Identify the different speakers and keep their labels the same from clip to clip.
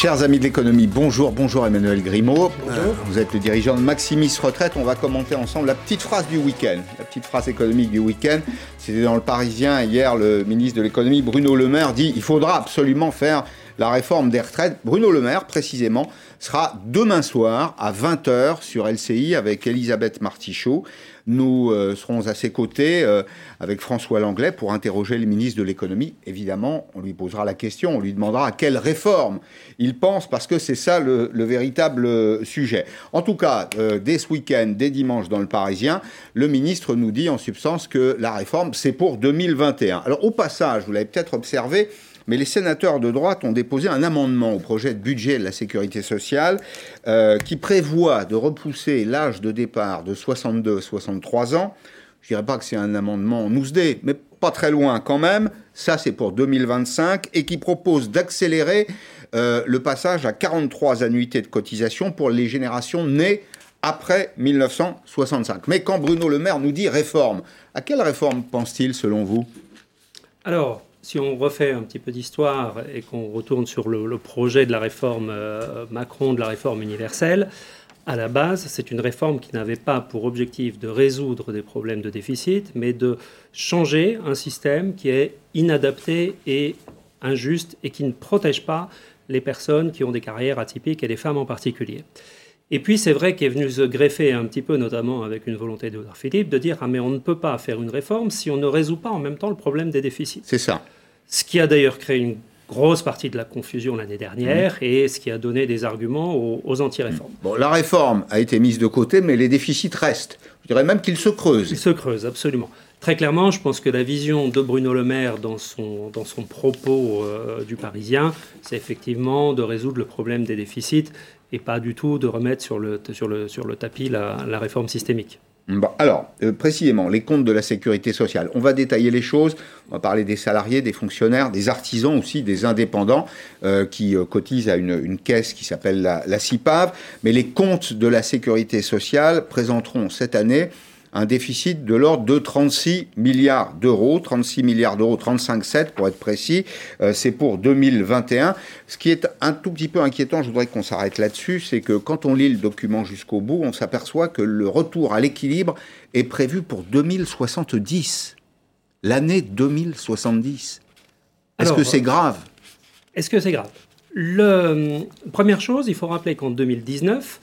Speaker 1: Chers amis de l'économie, bonjour, bonjour Emmanuel Grimaud. Bonjour. vous êtes le dirigeant de Maximis Retraite. On va commenter ensemble la petite phrase du week-end. La petite phrase économique du week-end. C'était dans le Parisien. Hier, le ministre de l'économie, Bruno Le Maire, dit il faudra absolument faire la réforme des retraites. Bruno Le Maire, précisément, sera demain soir à 20h sur LCI avec Elisabeth Martichaud. Nous euh, serons à ses côtés euh, avec François Langlais pour interroger le ministre de l'économie. Évidemment, on lui posera la question, on lui demandera à quelle réforme il pense, parce que c'est ça le, véritable sujet. En tout cas, euh, dès ce week-end, dès dimanche dans le Parisien, le ministre nous dit en substance que la réforme, c'est pour 2021. Alors au passage, vous l'avez peut-être observé, mais les sénateurs de droite ont déposé un amendement au projet de budget de la sécurité sociale euh, qui prévoit de repousser l'âge de départ de 62 à 63 ans. Je dirais pas que c'est un amendement en mais pas très loin quand même. Ça, c'est pour 2025 et qui propose d'accélérer euh, le passage à 43 annuités de cotisation pour les générations nées après 1965. Mais quand Bruno Le Maire nous dit réforme, à quelle réforme pense-t-il selon vous?
Speaker 2: Alors, si on refait un petit peu d'histoire et qu'on retourne sur le, projet de la réforme euh, Macron, de la réforme universelle, à la base, c'est une réforme qui n'avait pas pour objectif de résoudre des problèmes de déficit, mais de changer un système qui est inadapté et injuste et qui ne protège pas les personnes qui ont des carrières atypiques et les femmes en particulier. Et puis c'est vrai qu'il est venu se greffer un petit peu, notamment avec une volonté de Philippe, de dire ah mais on ne peut pas faire une réforme si on ne résout pas en même temps le problème des déficits.
Speaker 1: C'est ça
Speaker 2: ce qui a d'ailleurs créé une grosse partie de la confusion l'année dernière mmh. et ce qui a donné des arguments aux, anti-réformes.
Speaker 1: Bon, la réforme a été mise de côté, mais les déficits restent. Je dirais même qu'ils se creusent.
Speaker 2: Ils se creusent, absolument. Très clairement, je pense que la vision de Bruno Le Maire dans son, dans son propos euh, du Parisien, c'est effectivement de résoudre le problème des déficits et pas du tout de remettre sur le, sur le, sur le tapis la réforme systémique
Speaker 1: alors, euh, précisément, les comptes de la sécurité sociale. On va détailler les choses. On va parler des salariés, des fonctionnaires, des artisans aussi, des indépendants euh, qui euh, cotisent à une, caisse qui s'appelle la, la CIPAV. Mais les comptes de la sécurité sociale présenteront cette année un déficit de l'ordre de 36 milliards d'euros, 36 milliards d'euros, 35,7 pour être précis, euh, c'est pour 2021. Ce qui est un tout petit peu inquiétant, je voudrais qu'on s'arrête là-dessus, c'est que quand on lit le document jusqu'au bout, on s'aperçoit que le retour à l'équilibre est prévu pour 2070, l'année 2070. Est-ce que c'est grave?
Speaker 2: Est-ce que c'est grave? Le, Première chose, il faut rappeler qu'en 2019,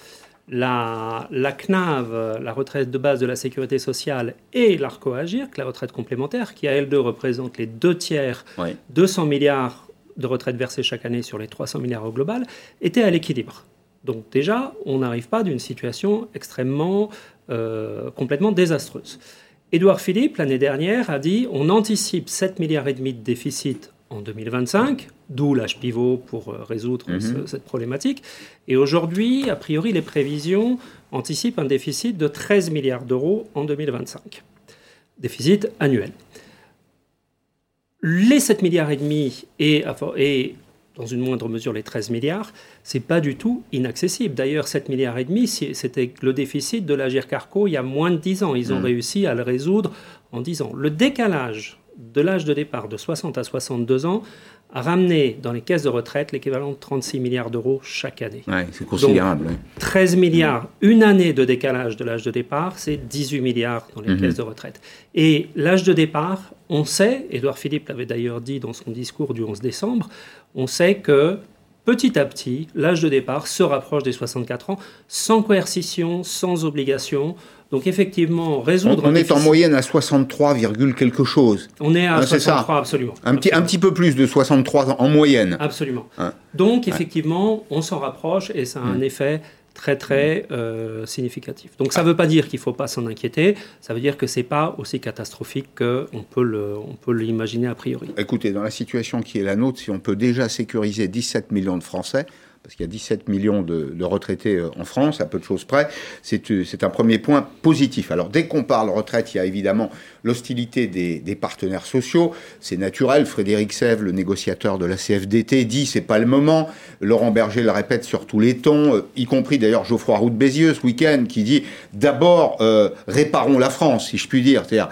Speaker 2: la, la, CNAV, la retraite de base de la sécurité sociale, et l'ARCO-AGIR, la retraite complémentaire, qui à elle deux représente les deux tiers, 200 milliards de retraites versées chaque année sur les 300 milliards au global, étaient à l'équilibre. Donc déjà, on n'arrive pas d'une situation extrêmement, euh, complètement désastreuse. Édouard Philippe, l'année dernière, a dit on anticipe 7 milliards et demi de déficit en 2025, d'où l'âge pivot pour euh, résoudre mhm. cette problématique. Et aujourd'hui, a priori, les prévisions anticipent un déficit de 13 milliards d'euros en 2025. Déficit annuel. Les 7 milliards et demi et, et dans une moindre mesure les 13 milliards, c'est pas du tout inaccessible. D'ailleurs, 7 milliards et demi, c'était le déficit de la Carco il y a moins de 10 ans. Ils ont mhm. réussi à le résoudre en 10 ans. Le décalage de l'âge de départ de 60 à 62 ans a ramené dans les caisses de retraite l'équivalent de 36 milliards d'euros chaque année.
Speaker 1: c'est considérable.
Speaker 2: 13 milliards, une année de décalage de l'âge de départ, c'est 18 milliards dans les mhm. caisses de retraite. Et l'âge de départ, on sait, Édouard Philippe l'avait d'ailleurs dit dans son discours du 11 décembre, on sait que petit à petit, l'âge de départ se rapproche des 64 ans, sans coercition, sans obligation. Donc effectivement, résoudre...
Speaker 1: On, est en moyenne à 63, quelque chose.
Speaker 2: On est à 63, absolument.
Speaker 1: Un petit, un petit peu plus de 63 en moyenne.
Speaker 2: Absolument. Hein. Donc effectivement, on s'en rapproche et ça a un mmh. effet très très euh, significatif. Donc ça ne veut pas dire qu'il ne faut pas s'en inquiéter, ça veut dire que ce n'est pas aussi catastrophique qu'on peut l'imaginer a priori.
Speaker 1: Écoutez, dans la situation qui est la nôtre, si on peut déjà sécuriser 17 millions de Français, parce qu'il y a 17 millions de, retraités euh, en France, à peu de choses près, euh, c'est un premier point positif. Alors dès qu'on parle retraite, il y a évidemment l'hostilité des, partenaires sociaux, c'est naturel, Frédéric Sèvres, le négociateur de la CFDT, dit c'est pas le moment, Laurent Berger le répète sur tous les tons, y compris d'ailleurs Geoffroy Roux de Bézieux ce week-end, qui dit d'abord réparons la France, si je puis dire, c'est-à-dire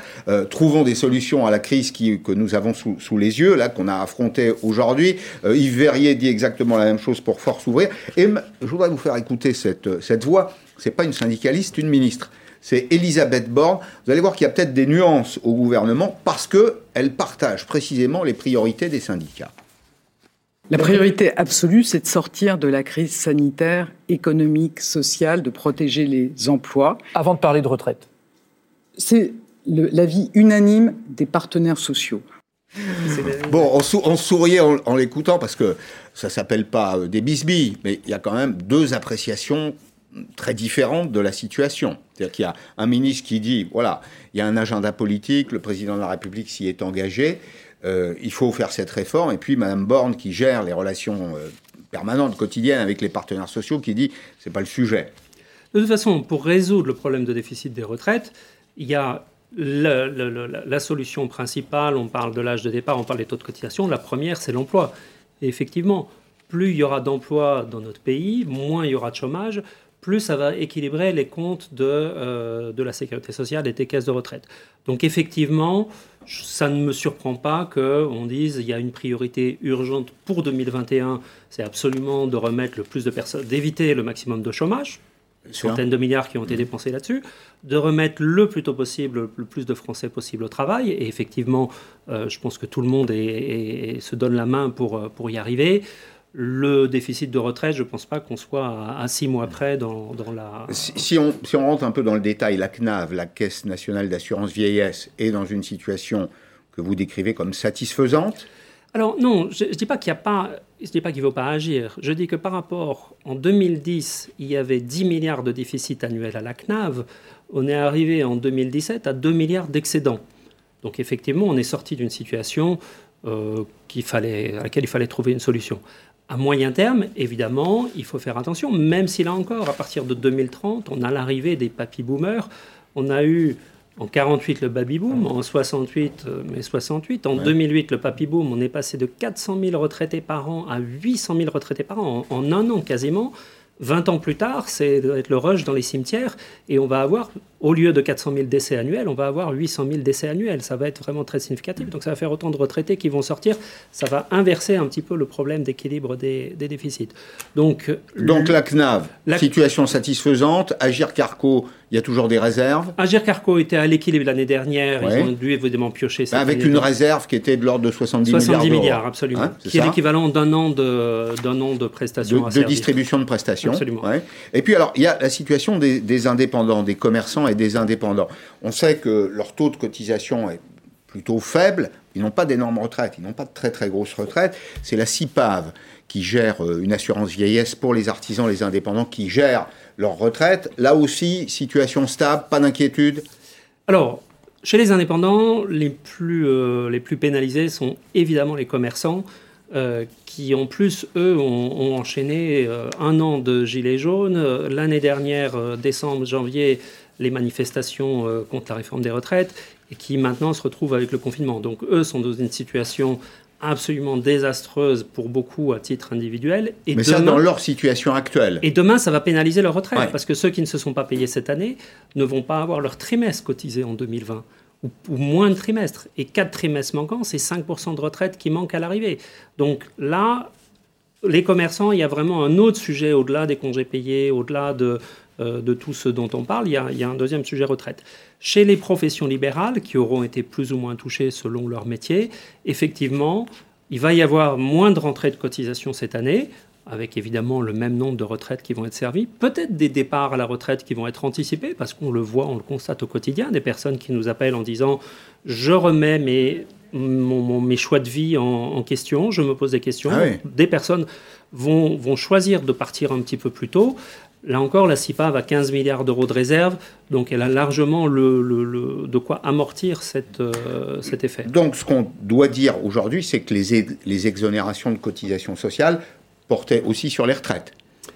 Speaker 1: trouvons des solutions à la crise que nous avons sous, les yeux, là, qu'on a affrontée aujourd'hui. Yves Verrier dit exactement la même chose pour Force s'ouvrir. Et je voudrais vous faire écouter cette, cette voix. C'est pas une syndicaliste, une ministre. C'est Elisabeth Borne. Vous allez voir qu'il y a peut-être des nuances au gouvernement parce qu'elle partage précisément les priorités des syndicats.
Speaker 3: La priorité absolue, c'est de sortir de la crise sanitaire, économique, sociale, de protéger les emplois.
Speaker 4: Avant de parler de retraite.
Speaker 3: C'est l'avis unanime des partenaires sociaux.
Speaker 1: Bon, on, souriait en, l'écoutant parce que ça s'appelle pas euh, des bisbilles, mais il y a quand même deux appréciations très différentes de la situation. C'est-à-dire qu'il y a un ministre qui dit, voilà, il y a un agenda politique, le président de la République s'y est engagé, euh, il faut faire cette réforme, et puis Mme Borne qui gère les relations euh, permanentes, quotidiennes avec les partenaires sociaux, qui dit, c'est pas le sujet.
Speaker 2: De toute façon, pour résoudre le problème de déficit des retraites, il y a la solution principale, on parle de l'âge de départ, on parle des taux de cotisation, la première, c'est l'emploi. Et effectivement, plus il y aura d'emplois dans notre pays, moins il y aura de chômage, plus ça va équilibrer les comptes de, euh, de la sécurité sociale et des caisses de retraite. Donc effectivement, ça ne me surprend pas qu'on dise il y a une priorité urgente pour 2021, c'est absolument de remettre le plus de personnes, d'éviter le maximum de chômage, centaines de milliards qui ont été dépensés là-dessus, de remettre le plus tôt possible le plus de Français possible au travail. Et effectivement, euh, je pense que tout le monde se donne la main pour, euh, pour y arriver. Le déficit de retraite, je ne pense pas qu'on soit à, six mois près dans, dans la...
Speaker 1: Si, on, si on rentre un peu dans le détail, la CNAV, la Caisse nationale d'assurance vieillesse, est dans une situation que vous décrivez comme satisfaisante?
Speaker 2: Alors non, je ne dis pas qu'il n'y a pas, je dis pas qu'il ne faut pas agir. Je dis que par rapport, en 2010, il y avait 10 milliards de déficit annuel à la CNAV. On est arrivé en 2017 à 2 milliards d'excédents. Donc effectivement, on est sorti d'une situation euh, fallait, à laquelle il fallait trouver une solution. À moyen terme, évidemment, il faut faire attention, même si là encore, à partir de 2030, on a l'arrivée des papy boomers. On a eu en 48, le baby boom. En 68, euh, mais 68. En 2008, le papy boom. On est passé de 400 000 retraités par an à 800 000 retraités par an en, en un an quasiment. 20 ans plus tard, c'est être le rush dans les cimetières et on va avoir au lieu de 400 000 décès annuels, on va avoir 800 000 décès annuels. Ça va être vraiment très significatif. Donc ça va faire autant de retraités qui vont sortir. Ça va inverser un petit peu le problème d'équilibre des, déficits.
Speaker 1: Donc, Donc la CNAV, situation satisfaisante. Agir Carco, il y a toujours des réserves.
Speaker 2: Agir Carco était à l'équilibre l'année dernière. Ils ont dû évidemment piocher.
Speaker 1: Cette Avec une réserve qui était de l'ordre de 70, 70
Speaker 2: milliards. absolument. Hein, qui est l'équivalent d'un an de, d'un an de prestations.
Speaker 1: De, de distribution de prestations.
Speaker 2: Absolument.
Speaker 1: Et puis alors, il y a la situation des, des indépendants, des commerçants des indépendants. On sait que leur taux de cotisation est plutôt faible. Ils n'ont pas d'énormes retraites, ils n'ont pas de très très grosses retraites. C'est la CIPAV qui gère euh, une assurance vieillesse pour les artisans, les indépendants, qui gèrent leur retraite. Là aussi, situation stable, pas d'inquiétude?
Speaker 2: Alors, chez les indépendants, les plus, euh, les plus pénalisés sont évidemment les commerçants. Euh, qui en plus, eux, ont, enchaîné un an de gilets jaunes. L'année dernière, décembre, janvier, les manifestations contre la réforme des retraites et qui maintenant se retrouvent avec le confinement. Donc eux sont dans une situation absolument désastreuse pour beaucoup à titre individuel.
Speaker 1: Et Mais ça dans leur situation actuelle.
Speaker 2: Et demain, ça va pénaliser leur retraite, parce que ceux qui ne se sont pas payés cette année ne vont pas avoir leur trimestre cotisé en 2020, ou, moins de trimestres. Et quatre trimestres manquants, c'est 5% de retraite qui manquent à l'arrivée. Donc là, les commerçants, il y a vraiment un autre sujet au-delà des congés payés, au-delà de, euh, de tout ce dont on parle, il y, a, un deuxième sujet retraite. Chez les professions libérales, qui auront été plus ou moins touchées selon leur métier, effectivement, il va y avoir moins de rentrées de cotisation cette année, avec évidemment le même nombre de retraites qui vont être servies, peut-être des départs à la retraite qui vont être anticipés, parce qu'on le voit, on le constate au quotidien, des personnes qui nous appellent en disant je remets mes, mes choix de vie en, question, je me pose des questions. Ah des personnes vont, vont choisir de partir un petit peu plus tôt. Là encore, la CIPAV a 15 milliards d'euros de réserve, donc elle a largement le, de quoi amortir cette, euh, cet effet.
Speaker 1: Donc ce qu'on doit dire aujourd'hui, c'est que les, les exonérations de cotisations sociales portait aussi sur les retraites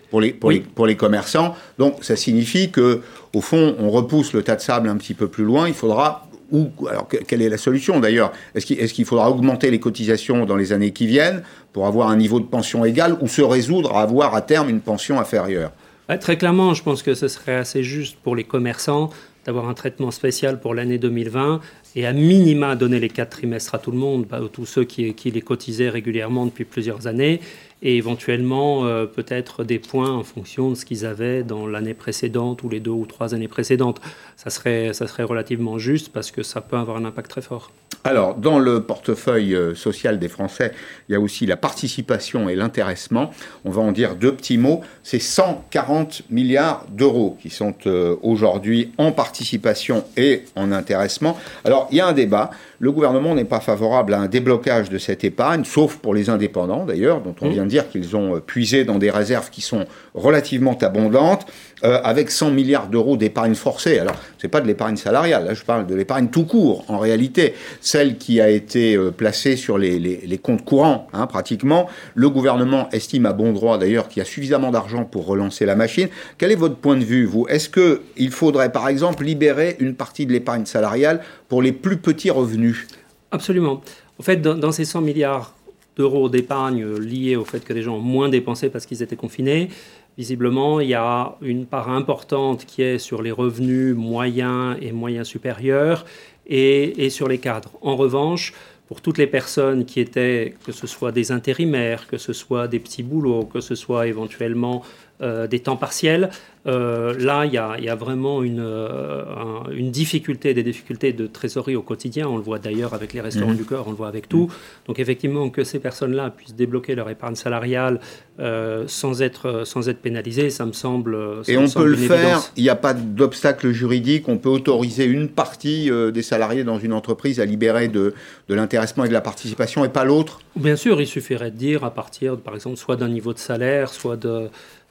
Speaker 1: pour les, pour, les, pour les commerçants. Donc ça signifie que, au fond, on repousse le tas de sable un petit peu plus loin. Il faudra ou, alors, quelle est la solution d'ailleurs? Est-ce qu'il est qu'il faudra augmenter les cotisations dans les années qui viennent pour avoir un niveau de pension égal ou se résoudre à avoir à terme une pension inférieure?
Speaker 2: Très clairement, je pense que ce serait assez juste pour les commerçants d'avoir un traitement spécial pour l'année 2020 et à minima donner les quatre trimestres à tout le monde, bah, tous ceux qui, qui, les cotisaient régulièrement depuis plusieurs années, et éventuellement euh, peut-être des points en fonction de ce qu'ils avaient dans l'année précédente ou les deux ou trois années précédentes. Ça serait, ça serait relativement juste parce que ça peut avoir un impact très fort.
Speaker 1: Alors, dans le portefeuille euh, social des Français, il y a aussi la participation et l'intéressement. On va en dire deux petits mots. C'est 140 milliards d'euros qui sont euh, aujourd'hui en participation et en intéressement. Alors, il y a un débat. Le gouvernement n'est pas favorable à un déblocage de cette épargne, sauf pour les indépendants d'ailleurs, dont on mmh. vient de dire qu'ils ont euh, puisé dans des réserves qui sont relativement abondantes. Euh, avec 100 milliards d'euros d'épargne forcée. Alors, ce n'est pas de l'épargne salariale, là je parle de l'épargne tout court, en réalité, celle qui a été euh, placée sur les, comptes courants, hein, pratiquement. Le gouvernement estime à bon droit, d'ailleurs, qu'il y a suffisamment d'argent pour relancer la machine. Quel est votre point de vue, vous? Est-ce qu'il faudrait, par exemple, libérer une partie de l'épargne salariale pour les plus petits revenus?
Speaker 2: Absolument. En fait, dans, dans ces 100 milliards d'euros d'épargne liés au fait que les gens ont moins dépensé parce qu'ils étaient confinés, Visiblement, il y a une part importante qui est sur les revenus moyens et moyens supérieurs et, sur les cadres. En revanche, pour toutes les personnes qui étaient, que ce soit des intérimaires, que ce soit des petits boulots, que ce soit éventuellement des temps partiels, euh, là, il y, a, vraiment une, euh, une, difficulté, des difficultés de trésorerie au quotidien. On le voit d'ailleurs avec les restaurants mhm. du cœur, on le voit avec tout. Donc effectivement, que ces personnes-là puissent débloquer leur épargne salariale euh, sans, être, sans être pénalisées, ça me semble...
Speaker 1: Ça Et on peut le faire, il n'y a pas d'obstacle juridique, on peut autoriser une partie des salariés dans une entreprise à libérer de, de l'intéressement et de la participation et pas l'autre
Speaker 2: Bien sûr, il suffirait de dire à partir, par exemple, soit d'un niveau de salaire, soit de euh,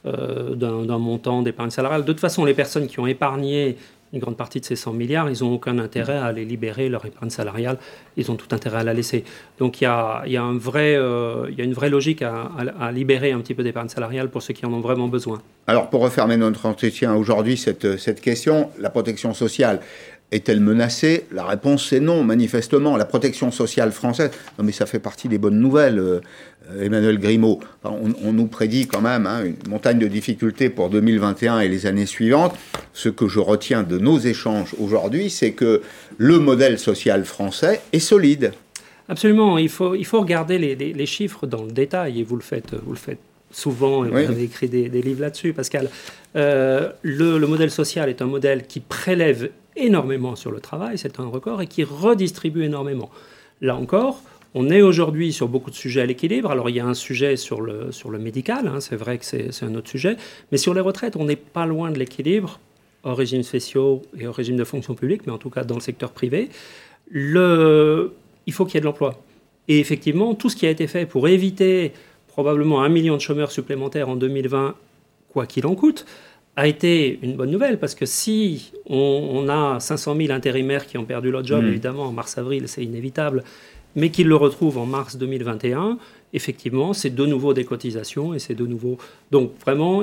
Speaker 2: d'un montant d'épargne salariale. De toute façon, les personnes qui ont épargné une grande partie de ces 100 milliards, ils n'ont aucun intérêt à aller libérer leur épargne salariale, ils ont tout intérêt à la laisser. Donc il y a, euh, une vraie logique à, libérer un petit peu d'épargne salariale pour ceux qui en ont vraiment besoin.
Speaker 1: Alors pour refermer notre entretien aujourd'hui, cette question, la protection sociale, est-elle menacée? La réponse est non, manifestement. La protection sociale française, non mais ça fait partie des bonnes nouvelles, euh, Emmanuel Grimaud. on, nous prédit quand même hein, une montagne de difficultés pour 2021 et les années suivantes. Ce que je retiens de nos échanges aujourd'hui, c'est que le modèle social français est solide.
Speaker 2: Absolument, il faut, il faut regarder les, les, chiffres dans le détail, et vous le faites, vous le faites souvent, et vous avez écrit des, des livres là-dessus, Pascal. Euh, le, le modèle social est un modèle qui prélève énormément sur le travail, c'est un record, et qui redistribue énormément. Là encore, on est aujourd'hui sur beaucoup de sujets à l'équilibre. Alors il y a un sujet sur le, sur le médical, hein, c'est vrai que c'est un autre sujet, mais sur les retraites, on n'est pas loin de l'équilibre, au régime spéciaux et au régime de fonction publique, mais en tout cas dans le secteur privé. Il faut qu'il y ait de l'emploi. Et effectivement, tout ce qui a été fait pour éviter probablement un million de chômeurs supplémentaires en 2020, quoi qu'il en coûte, a été une bonne nouvelle parce que si on, a 500 000 intérimaires qui ont perdu leur job, mmh. évidemment, en mars-avril, c'est inévitable, mais qu'ils le retrouvent en mars 2021, effectivement, c'est de nouveau des cotisations et c'est de nouveau. Donc, vraiment,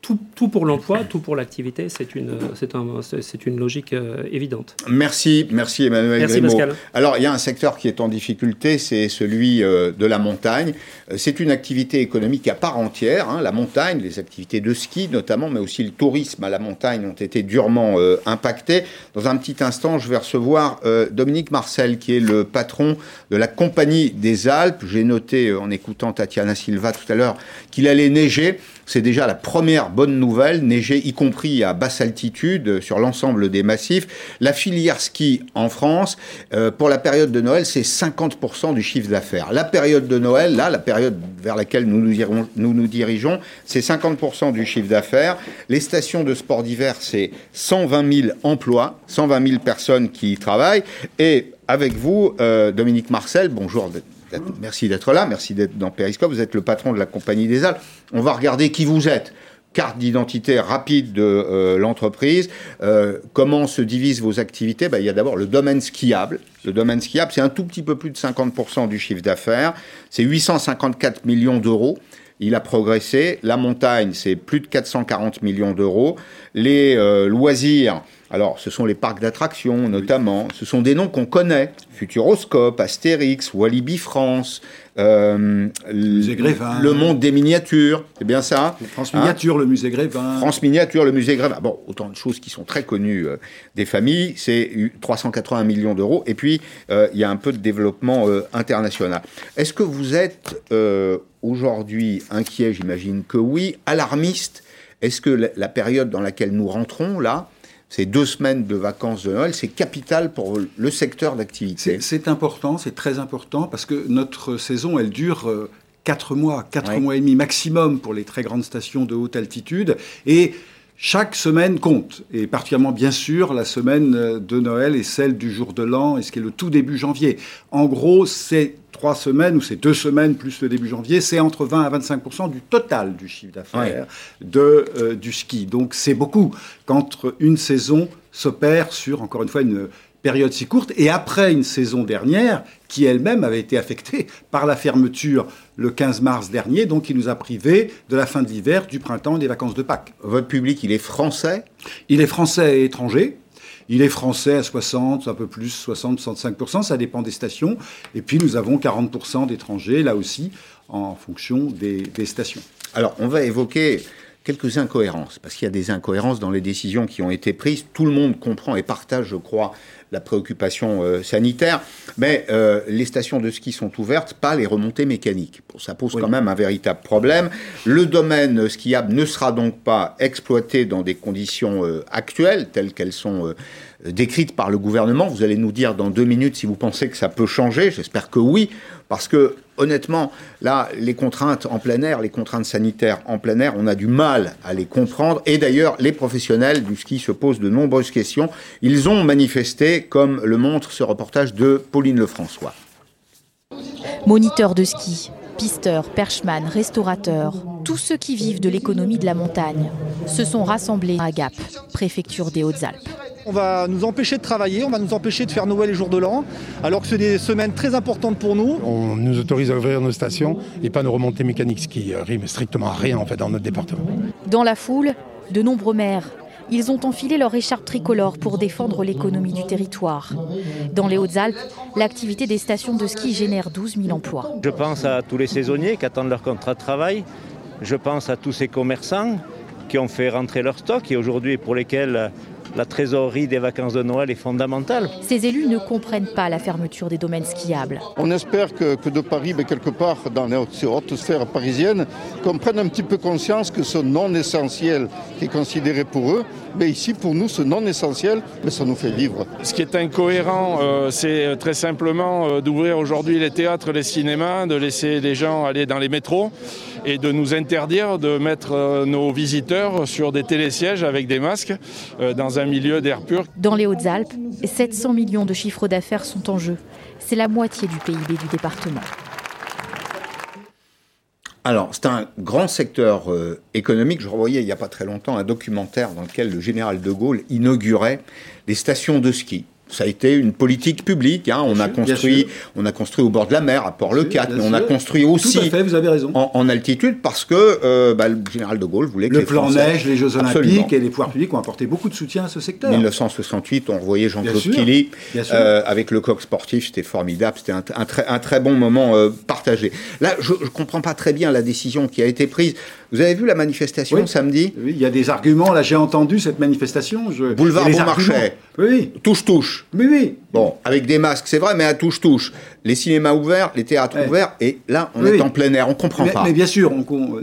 Speaker 2: tout, pour l'emploi, tout pour l'activité, c'est une, c'est un, c'est une logique euh, évidente.
Speaker 1: Merci, merci Emmanuel merci Pascal. Alors, il y a un secteur qui est en difficulté, c'est celui euh, de la montagne. Euh, c'est une activité économique à part entière. Hein. La montagne, les activités de ski notamment, mais aussi le tourisme à la montagne ont été durement impactés. Dans un petit instant, je vais recevoir Dominique Marcel, qui est le patron de la Compagnie des Alpes. J'ai noté en écoutant Tatiana Silva tout à l'heure qu'il allait neiger. C'est déjà la première bonne nouvelle, neiger y compris à basse altitude sur l'ensemble des massifs. La filière ski en France, euh, pour la période de Noël, c'est 50% du chiffre d'affaires. La période de Noël, là, la période vers laquelle nous nous, irons, nous, nous dirigeons, c'est 50% du chiffre d'affaires. Les stations de sport d'hiver, c'est 120 000 emplois, 120 000 personnes qui y travaillent. Et avec vous, euh, Dominique Marcel, bonjour Merci d'être là, merci d'être dans Periscope. Vous êtes le patron de la Compagnie des Alpes. On va regarder qui vous êtes. Carte d'identité rapide de euh, l'entreprise. Euh, comment se divisent vos activités? Ben, Il y a d'abord le domaine skiable. Le domaine skiable, c'est un tout petit peu plus de 50% du chiffre d'affaires. C'est 854 millions d'euros. il a progressé. La montagne, c'est plus de 440 millions d'euros. Les euh, loisirs, alors ce sont les parcs d'attractions notamment, ce sont des noms qu'on connaît. Futuroscope, Astérix, Walibi France,
Speaker 4: euh, le
Speaker 1: monde des miniatures, c'est bien ça
Speaker 4: France Miniature, le musée Grévin.
Speaker 1: France Miniature, le musée Grévin. Bon, autant de choses qui sont très connues euh, des familles. C'est 380 millions d'euros. Et puis, il y a un peu de développement international. Est-ce que vous êtes aujourd'hui inquiet? J'imagine que oui. Alarmiste? Est-ce que la période dans laquelle nous rentrons, là, ces deux semaines de vacances de Noël, c'est capital pour le secteur d'activité.
Speaker 4: C'est important, c'est très important, parce que notre saison, elle dure euh, quatre mois, quatre mois et demi maximum pour les très grandes stations de haute altitude. Et chaque semaine compte, et particulièrement bien sûr la semaine euh, de Noël et celle du jour de l'an, et ce qui est le tout début janvier. En gros, c'est trois semaines ou c'est deux semaines plus le début janvier, c'est entre 20 à 25% du total du chiffre d'affaires de euh, du ski. Donc c'est beaucoup quand une saison s'opère sur encore une fois une période si courte et après une saison dernière qui elle-même avait été affectée par la fermeture le 15 mars dernier, donc qui nous a privés de la fin de l'hiver, du printemps et des vacances de Pâques.
Speaker 1: Votre public, il est français?
Speaker 4: Il est français et étranger. Il est français à 60, un peu plus, 60, 65%, ça dépend des stations. Et puis nous avons 40% d'étrangers, là aussi, en fonction des, des stations.
Speaker 1: Alors on va évoquer quelques incohérences, parce qu'il y a des incohérences dans les décisions qui ont été prises. Tout le monde comprend et partage, je crois, la préoccupation euh, sanitaire, mais euh, les stations de ski sont ouvertes, pas les remontées mécaniques. ça pose quand même un véritable problème. Le domaine skiable ne sera donc pas exploité dans des conditions euh, actuelles, telles qu'elles sont décrites par le gouvernement. Vous allez nous dire dans deux minutes si vous pensez que ça peut changer. J'espère que oui, parce que honnêtement, là, les contraintes en plein air, les contraintes sanitaires en plein air, on a du mal à les comprendre. Et d'ailleurs, les professionnels du ski se posent de nombreuses questions. Ils ont manifesté, comme le montre ce reportage de Pauline Lefrançois.
Speaker 5: Moniteurs de ski, pisteurs, perchman, restaurateurs, tous ceux qui vivent de l'économie de la montagne se sont rassemblés à Gap, préfecture des Hautes-Alpes.
Speaker 6: On va nous empêcher de travailler, on va nous empêcher de faire Noël et jour de l'an, alors que c'est des semaines très importantes pour nous.
Speaker 7: On nous autorise à ouvrir nos stations et pas nos remontées mécaniques, ce qui rime strictement à rien en fait dans notre département.
Speaker 5: Dans la foule, de nombreux maires. Ils ont enfilé leur écharpe tricolore pour défendre l'économie du territoire. Dans les Hautes-Alpes, l'activité des stations de ski génère 12 000 emplois.
Speaker 8: Je pense à tous les saisonniers qui attendent leur contrat de travail. Je pense à tous ces commerçants qui ont fait rentrer leur stock et aujourd'hui pour lesquels la trésorerie des vacances de Noël est fondamentale.
Speaker 5: Ces élus ne comprennent pas la fermeture des domaines skiables.
Speaker 9: On espère que, de Paris, mais quelque part dans les hautes, sphères parisiennes, comprennent un petit peu conscience que ce non essentiel qui est considéré pour eux, mais ici pour nous ce non essentiel, mais ça nous fait vivre.
Speaker 10: Ce qui est incohérent, euh, c'est très simplement euh, d'ouvrir aujourd'hui les théâtres, les cinémas, de laisser les gens aller dans les métros et de nous interdire de mettre euh, nos visiteurs sur des télésièges avec des masques dans un milieu d'air pur.
Speaker 5: Dans les Hautes-Alpes, 700 millions de chiffres d'affaires sont en jeu. C'est la moitié du PIB du département.
Speaker 1: Alors, c'est un grand secteur euh, économique. Je revoyais il n'y a pas très longtemps un documentaire dans lequel le général de Gaulle inaugurait des stations de ski ça a été une politique publique. Hein. On, a construit, on a construit au bord de la mer, à Port-le-Cat, mais on a construit aussi
Speaker 4: vous avez raison.
Speaker 1: En, altitude parce que euh, bah, le général de Gaulle voulait que
Speaker 4: le plan neige, les Jeux Olympiques et les pouvoirs publics ont apporté beaucoup de soutien à ce secteur.
Speaker 1: 1968, on revoyait Jean-Claude Killy euh, avec le coq sportif, c'était formidable, c'était un, très, un, très, bon moment euh, partagé. Là, je ne comprends pas très bien la décision qui a été prise. Vous avez vu la manifestation samedi
Speaker 4: Oui, il y a des arguments. Là, j'ai entendu cette manifestation.
Speaker 1: Je... Boulevard Beaumarchais. Oui. Touche-touche.
Speaker 4: Oui, oui.
Speaker 1: Bon, avec des masques, c'est vrai, mais à touche-touche. Les cinémas ouverts, les théâtres ouverts, et là, on est en plein air, on comprend
Speaker 4: mais,
Speaker 1: pas.
Speaker 4: Mais bien sûr,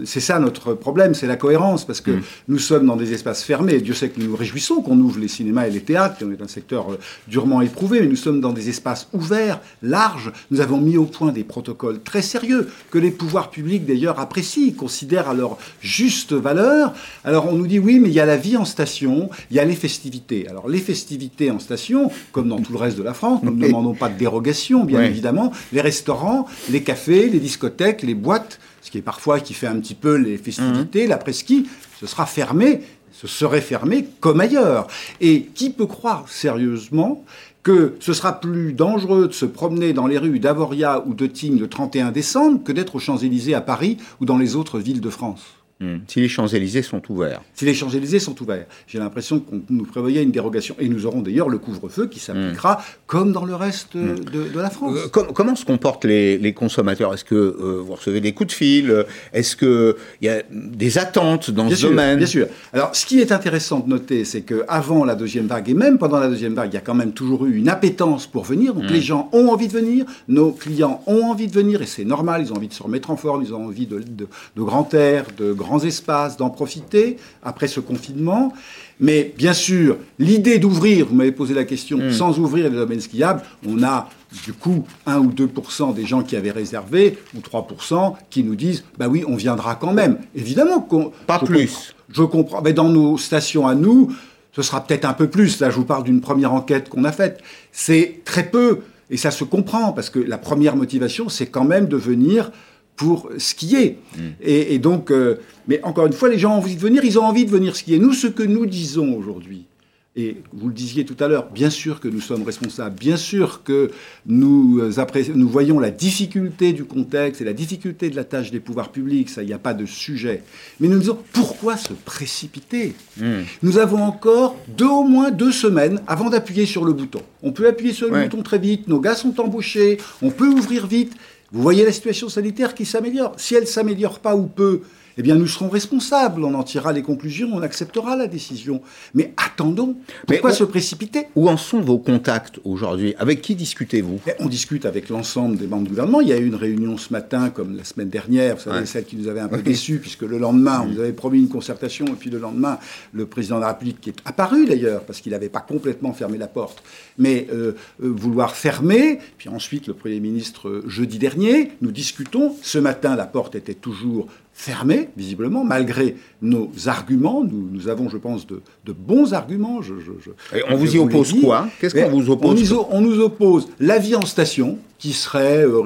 Speaker 4: c'est ça notre problème, c'est la cohérence, parce que mm. nous sommes dans des espaces fermés. Dieu sait que nous nous réjouissons qu'on ouvre les cinémas et les théâtres, qui est un secteur euh, durement éprouvé, mais nous sommes dans des espaces ouverts, larges. Nous avons mis au point des protocoles très sérieux, que les pouvoirs publics d'ailleurs apprécient, considèrent à leur juste valeur. Alors on nous dit oui, mais il y a la vie en station, il y a les festivités. Alors les festivités en station, comme dans tout le reste de la France. Nous ne demandons pas de dérogation, bien évidemment. Les restaurants, les cafés, les discothèques, les boîtes, ce qui est parfois qui fait un petit peu les festivités, mhm. l'après-ski, ce sera fermé, ce serait fermé comme ailleurs. Et qui peut croire sérieusement que ce sera plus dangereux de se promener dans les rues d'Avoria ou de Tignes le 31 décembre que d'être aux Champs-Élysées à Paris ou dans les autres villes de France.
Speaker 1: Hmm. Si les Champs-Élysées sont ouverts.
Speaker 4: Si les Champs-Élysées sont ouverts. J'ai l'impression qu'on nous prévoyait une dérogation. Et nous aurons d'ailleurs le couvre-feu qui s'appliquera hmm. comme dans le reste hmm. de, la France.
Speaker 1: Euh, comment se comportent les, consommateurs? Est-ce que euh, vous recevez des coups de fil? Est-ce qu'il y a des attentes dans ce domaine?
Speaker 4: Bien sûr. Alors, ce qui est intéressant de noter, c'est qu'avant la deuxième vague, et même pendant la deuxième vague, il y a quand même toujours eu une appétence pour venir. Donc, les gens ont envie de venir, nos clients ont envie de venir, et c'est normal, ils ont envie de se remettre en forme, ils ont envie de, de, de grand air, de grands espaces, d'en profiter après ce confinement. Mais bien sûr, l'idée d'ouvrir, vous m'avez posé la question, hmm. sans ouvrir les domaines skiables, on a du coup 1 ou 2% des gens qui avaient réservé, ou 3% qui nous disent bah oui, on viendra quand même. Évidemment qu'on.
Speaker 1: Pas plus.
Speaker 4: je comprends. Mais dans nos stations à nous, ce sera peut-être un peu plus. Là, je vous parle d'une première enquête qu'on a faite. C'est très peu. Et ça se comprend, parce que la première motivation, c'est quand même de venir pour skier. Mm. Et, et, donc, euh, mais encore une fois, les gens ont envie de venir, ils ont envie de venir skier. Nous, ce que nous disons aujourd'hui, et vous le disiez tout à l'heure, bien sûr que nous sommes responsables, bien sûr que nous, euh, nous voyons la difficulté du contexte et la difficulté de la tâche des pouvoirs publics, ça, il n'y a pas de sujet. Mais nous disons, pourquoi se précipiter? Mm. Nous avons encore deux, au moins deux semaines avant d'appuyer sur le bouton. On peut appuyer sur le bouton très vite, nos gars sont embauchés, on peut ouvrir vite. Vous voyez la situation sanitaire qui s'améliore. Si elle s'améliore pas ou peu, eh bien nous serons responsables, on en tirera les conclusions, on acceptera la décision. Mais attendons, pourquoi se précipiter?
Speaker 1: Où en sont vos contacts aujourd'hui? Avec qui discutez-vous?
Speaker 4: On discute avec l'ensemble des membres du gouvernement. Il y a eu une réunion ce matin, comme la semaine dernière, vous savez, celle qui nous avait un peu déçus, puisque le lendemain, on nous avait promis une concertation, et puis le lendemain, le président de la République, qui est apparu d'ailleurs, parce qu'il n'avait pas complètement fermé la porte, mais euh, euh, vouloir fermer, puis ensuite le Premier ministre, euh, jeudi dernier, nous discutons. Ce matin, la porte était toujours fermé, visiblement, malgré nos arguments. Nous, nous avons, je pense, de, bons arguments. Je,
Speaker 1: Et on vous y oppose quoi? Qu'est-ce qu'on vous oppose
Speaker 4: on, nous oppose l'avis en station, qui serait euh.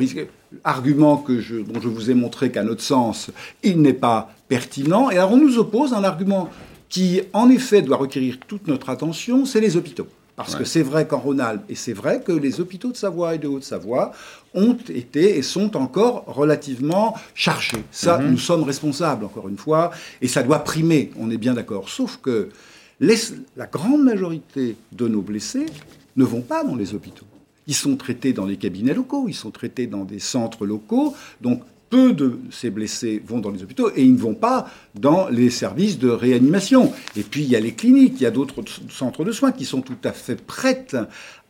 Speaker 4: Argument que je, dont je vous ai montré qu'à notre sens, il n'est pas pertinent. Et alors on nous oppose un argument qui, en effet, doit requérir toute notre attention, c'est les hôpitaux. Parce que c'est vrai qu'en Rhône-Alpes, et c'est vrai que les hôpitaux de Savoie et de Haute-Savoie ont été et sont encore relativement chargés. Ça, mhm. nous sommes responsables, encore une fois, et ça doit primer, on est bien d'accord. Sauf que la grande majorité de nos blessés ne vont pas dans les hôpitaux. Ils sont traités dans les cabinets locaux, ils sont traités dans des centres locaux. Donc peu de ces blessés vont dans les hôpitaux et ils ne vont pas dans les services de réanimation. Et puis il y a les cliniques, il y a d'autres centres de soins qui sont tout à fait prêtes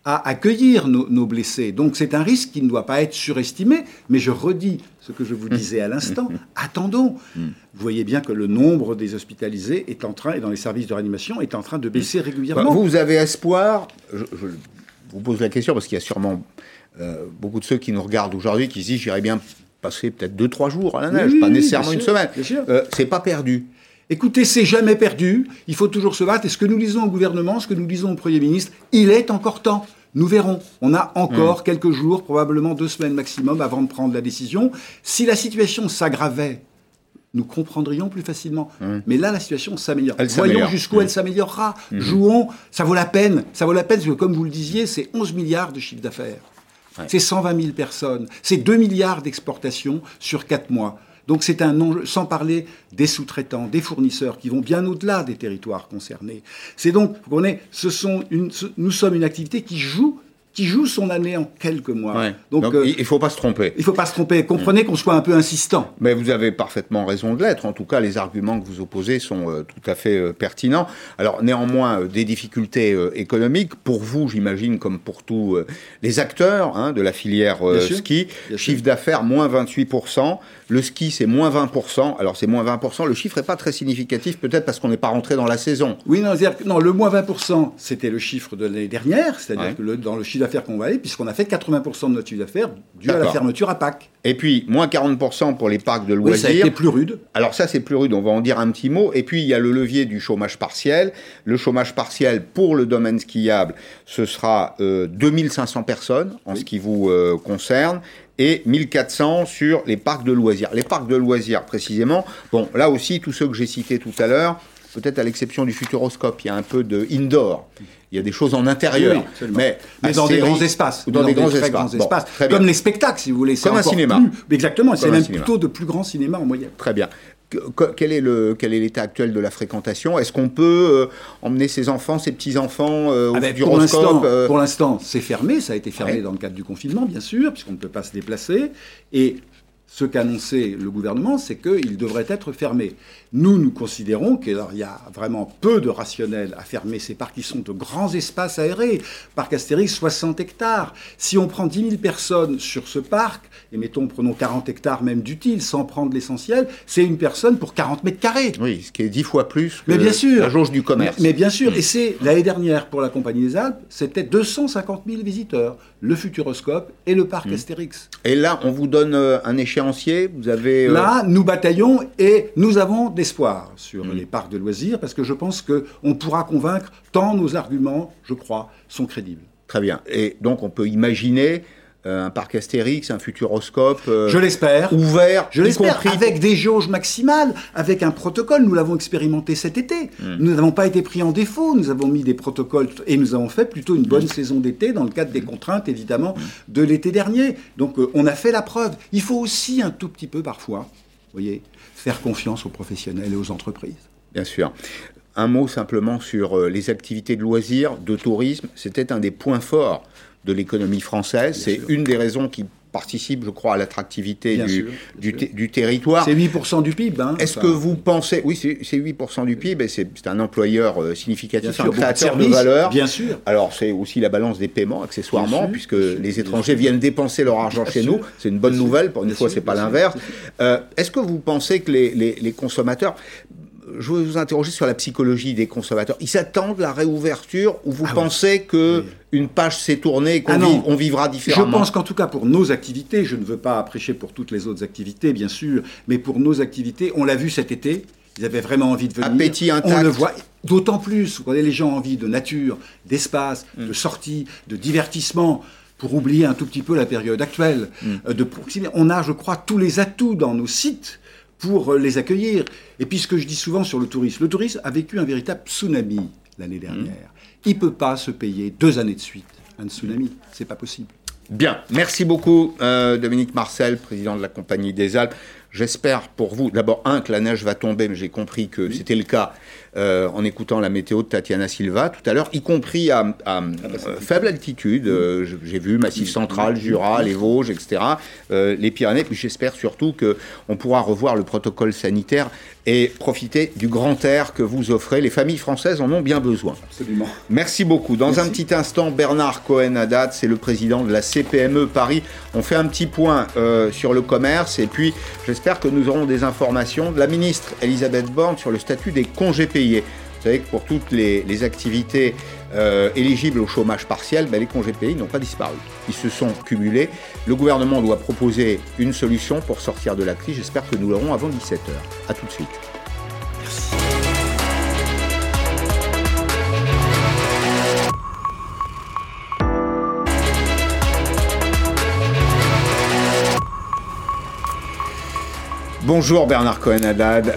Speaker 4: à accueillir nos, blessés. Donc c'est un risque qui ne doit pas être surestimé, mais je redis ce que je vous disais à l'instant, attendons. Vous voyez bien que le nombre des hospitalisés est en train, et dans les services de réanimation, est en train de baisser régulièrement.
Speaker 1: Vous, avez espoir, je, vous pose la question parce qu'il y a sûrement euh, beaucoup de ceux qui nous regardent aujourd'hui qui se disent j'irai bien passer peut-être deux, trois jours à la neige, pas nécessairement une semaine. Euh, c'est pas perdu.
Speaker 4: Écoutez, c'est jamais perdu. Il faut toujours se battre. Et ce que nous disons au gouvernement, ce que nous disons au Premier ministre, il est encore temps. Nous verrons. On a encore hmm. quelques jours, probablement deux semaines maximum, avant de prendre la décision. Si la situation s'aggravait, nous comprendrions plus facilement. Hmm. Mais là, la situation s'améliore. Voyons jusqu'où elle hmm. s'améliorera. Jouons. Ça vaut la peine. Ça vaut la peine parce que, comme vous le disiez, c'est 11 milliards de chiffre d'affaires. C'est 120 000 personnes. C'est 2 milliards d'exportations sur 4 mois. Donc c'est un enjeu, sans parler des sous-traitants, des fournisseurs qui vont bien au-delà des territoires concernés. C'est donc, vous comprenez, ce sont nous sommes une activité qui joue qui joue son année en quelques mois.
Speaker 1: Donc, euh, il ne faut pas se tromper.
Speaker 4: Il ne faut pas se tromper. Comprenez qu'on soit un peu insistant.
Speaker 1: Mais vous avez parfaitement raison de l'être. En tout cas, les arguments que vous opposez sont euh, tout à fait euh, pertinents. Alors, néanmoins, des difficultés économiques, pour vous, j'imagine, comme pour tous les acteurs hein, de la filière ski. Chiffre d'affaires, moins 28%. Le ski, c'est moins 20%. Alors, c'est moins 20%. Le chiffre n'est pas très significatif, peut-être parce qu'on n'est pas rentré dans la saison.
Speaker 4: Oui, non, non le moins 20%, c'était le chiffre de l'année dernière. C'est-à-dire que dans le chiffre d'affaires qu'on va aller, puisqu'on a fait 80% de notre chiffre d'affaires dû à la fermeture à Pâques.
Speaker 1: Et puis, moins 40% pour les parcs de loisirs.
Speaker 4: Oui, ça a été plus rude.
Speaker 1: Alors ça, c'est plus rude, on va en dire un petit mot. Et puis, il y a le levier du chômage partiel. Le chômage partiel pour le domaine skiable, ce sera 2500 euh, personnes en ce qui vous euh, concerne et 1400 sur les parcs de loisirs. Les parcs de loisirs, précisément, bon, là aussi, tous ceux que j'ai cités tout à l'heure, peut-être à l'exception du Futuroscope, il y a un peu de indoor. Il y a des choses en intérieur, mais,
Speaker 4: dans des grands espaces,
Speaker 1: dans, des, grands, espaces,
Speaker 4: comme les spectacles, si vous voulez.
Speaker 1: Comme un cinéma.
Speaker 4: exactement, c'est même plutôt de plus grands cinémas en moyenne.
Speaker 1: Très bien. Quel est le quel est l'état actuel de la fréquentation? Est-ce qu'on peut euh, emmener ses enfants, ses petits enfants euh, au ah ben,
Speaker 4: euh? Pour l'instant, c'est fermé. Ça a été fermé dans le cadre du confinement, bien sûr, puisqu'on ne peut pas se déplacer. Et ce qu'annonçait le gouvernement, c'est qu'il devrait être fermé. Nous, nous considérons qu'il y a vraiment peu de rationnel à fermer ces parcs qui sont de grands espaces aérés. Parc Astérix, 60 hectares. Si on prend 10 000 personnes sur ce parc, et mettons, prenons 40 hectares même d'utile, sans prendre l'essentiel, c'est une personne pour 40 mètres carrés.
Speaker 1: Oui, ce qui est 10 fois plus que mais bien sûr, la jauge du commerce.
Speaker 4: Mais, bien sûr, et c'est l'année dernière pour la Compagnie des Alpes, c'était 250 000 visiteurs, le Futuroscope et le parc mmh. Astérix.
Speaker 1: Et là, on vous donne euh, un échéancier Vous avez
Speaker 4: euh, Là, nous bataillons et nous avons d'espoir sur mmh. les parcs de loisirs parce que je pense qu'on pourra convaincre tant nos arguments, je crois, sont crédibles.
Speaker 1: Très bien. Et donc, on peut imaginer un parc Astérix, un Futuroscope.
Speaker 4: Euh, je l'espère.
Speaker 1: Ouvert.
Speaker 4: Je l'espère. Avec des jauges maximales, avec un protocole. Nous l'avons expérimenté cet été. Hmm. Nous n'avons pas été pris en défaut. Nous avons mis des protocoles et nous avons fait plutôt une bonne hmm. saison d'été dans le cadre des contraintes, évidemment, hmm. de l'été dernier. Donc, euh, on a fait la preuve. Il faut aussi un tout petit peu, parfois, voyez, faire confiance aux professionnels et aux entreprises.
Speaker 1: Bien sûr. Un mot simplement sur les activités de loisirs, de tourisme. C'était un des points forts de l'économie française. C'est une des raisons qui participe, je crois, à l'attractivité du, du, territoire.
Speaker 4: C'est 8% du PIB. Hein,
Speaker 1: Est-ce que vous pensez... Oui, c'est 8% du PIB, et c'est un employeur euh, significatif, un créateur de, valeur.
Speaker 4: Bien sûr.
Speaker 1: Alors, c'est aussi la balance des paiements, accessoirement, puisque les étrangers viennent dépenser leur argent chez nous. C'est une bonne nouvelle, pour une fois, c'est pas l'inverse. Euh, est-ce que vous pensez que les, les consommateurs je veux vous interroger sur la psychologie des consommateurs. Ils s'attendent à la réouverture ou vous ah pensez que une page s'est tournée et qu'on ah vivra différemment
Speaker 4: Je pense qu'en tout cas pour nos activités, je ne veux pas prêcher pour toutes les autres activités, bien sûr, mais pour nos activités, on l'a vu cet été. Ils avaient vraiment envie de venir.
Speaker 1: Appétit intact.
Speaker 4: On le voit. D'autant plus, quand les gens ont envie de nature, d'espace, mm. de sortie, de divertissement, pour oublier un tout petit peu la période actuelle, mm. euh, de On a, je crois, tous les atouts dans nos sites pour euh, les accueillir. Et puis ce que je dis souvent sur le tourisme, le tourisme a vécu un véritable tsunami l'année mmh. dernière. Il ne peut pas se payer deux années de suite un tsunami. C'est pas possible.
Speaker 1: Bien, merci beaucoup euh, Dominique Marcel, président de la Compagnie des Alpes. J'espère pour vous, d'abord, un, que la neige va tomber, mais j'ai compris que c'était le cas euh, en écoutant la météo de Tatiana Silva tout à l'heure, y compris à, ah, bah, euh, faible altitude. Euh, j'ai vu Massif Central, Jura, les Vosges, etc., les Pyrénées. Puis j'espère surtout qu'on pourra revoir le protocole sanitaire et profiter du grand air que vous offrez. Les familles françaises en ont bien besoin.
Speaker 4: Absolument.
Speaker 1: Merci beaucoup. Dans un petit instant, Bernard Cohen-Haddad, c'est le président de la CPME Paris. On fait un petit point sur le commerce et puis j'espère que nous aurons des informations de la ministre Elisabeth Borne sur le statut des congés payés. Vous savez que pour toutes les, activités euh, éligibles au chômage partiel, ben, les congés payés n'ont pas disparu. Ils se sont cumulés. Le gouvernement doit proposer une solution pour sortir de la crise. J'espère que nous l'aurons avant 17h. A tout de suite. Bonjour Bernard Cohen-Haddad.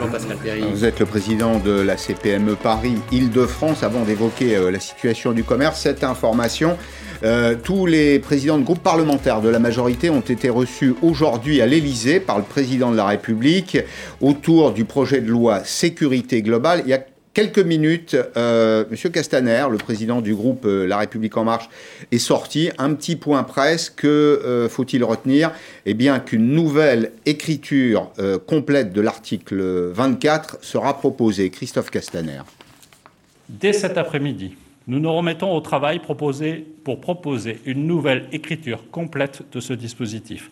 Speaker 1: Vous êtes le président de la CPME Paris Île-de-France. Avant d'évoquer euh, la situation du commerce, cette information, euh, tous les présidents de groupes parlementaires de la majorité ont été reçus aujourd'hui à l'Élysée par le président de la République autour du projet de loi sécurité globale. Il y a quelques minutes, euh, Monsieur Castaner, le président du groupe euh, La République en Marche, est sorti. Un petit point presse que euh, faut-il retenir? Eh bien, qu'une nouvelle écriture complète de l'article 24 sera proposée. Christophe Castaner.
Speaker 11: Dès cet après-midi, nous nous remettons au travail proposé pour proposer une nouvelle écriture complète de ce dispositif,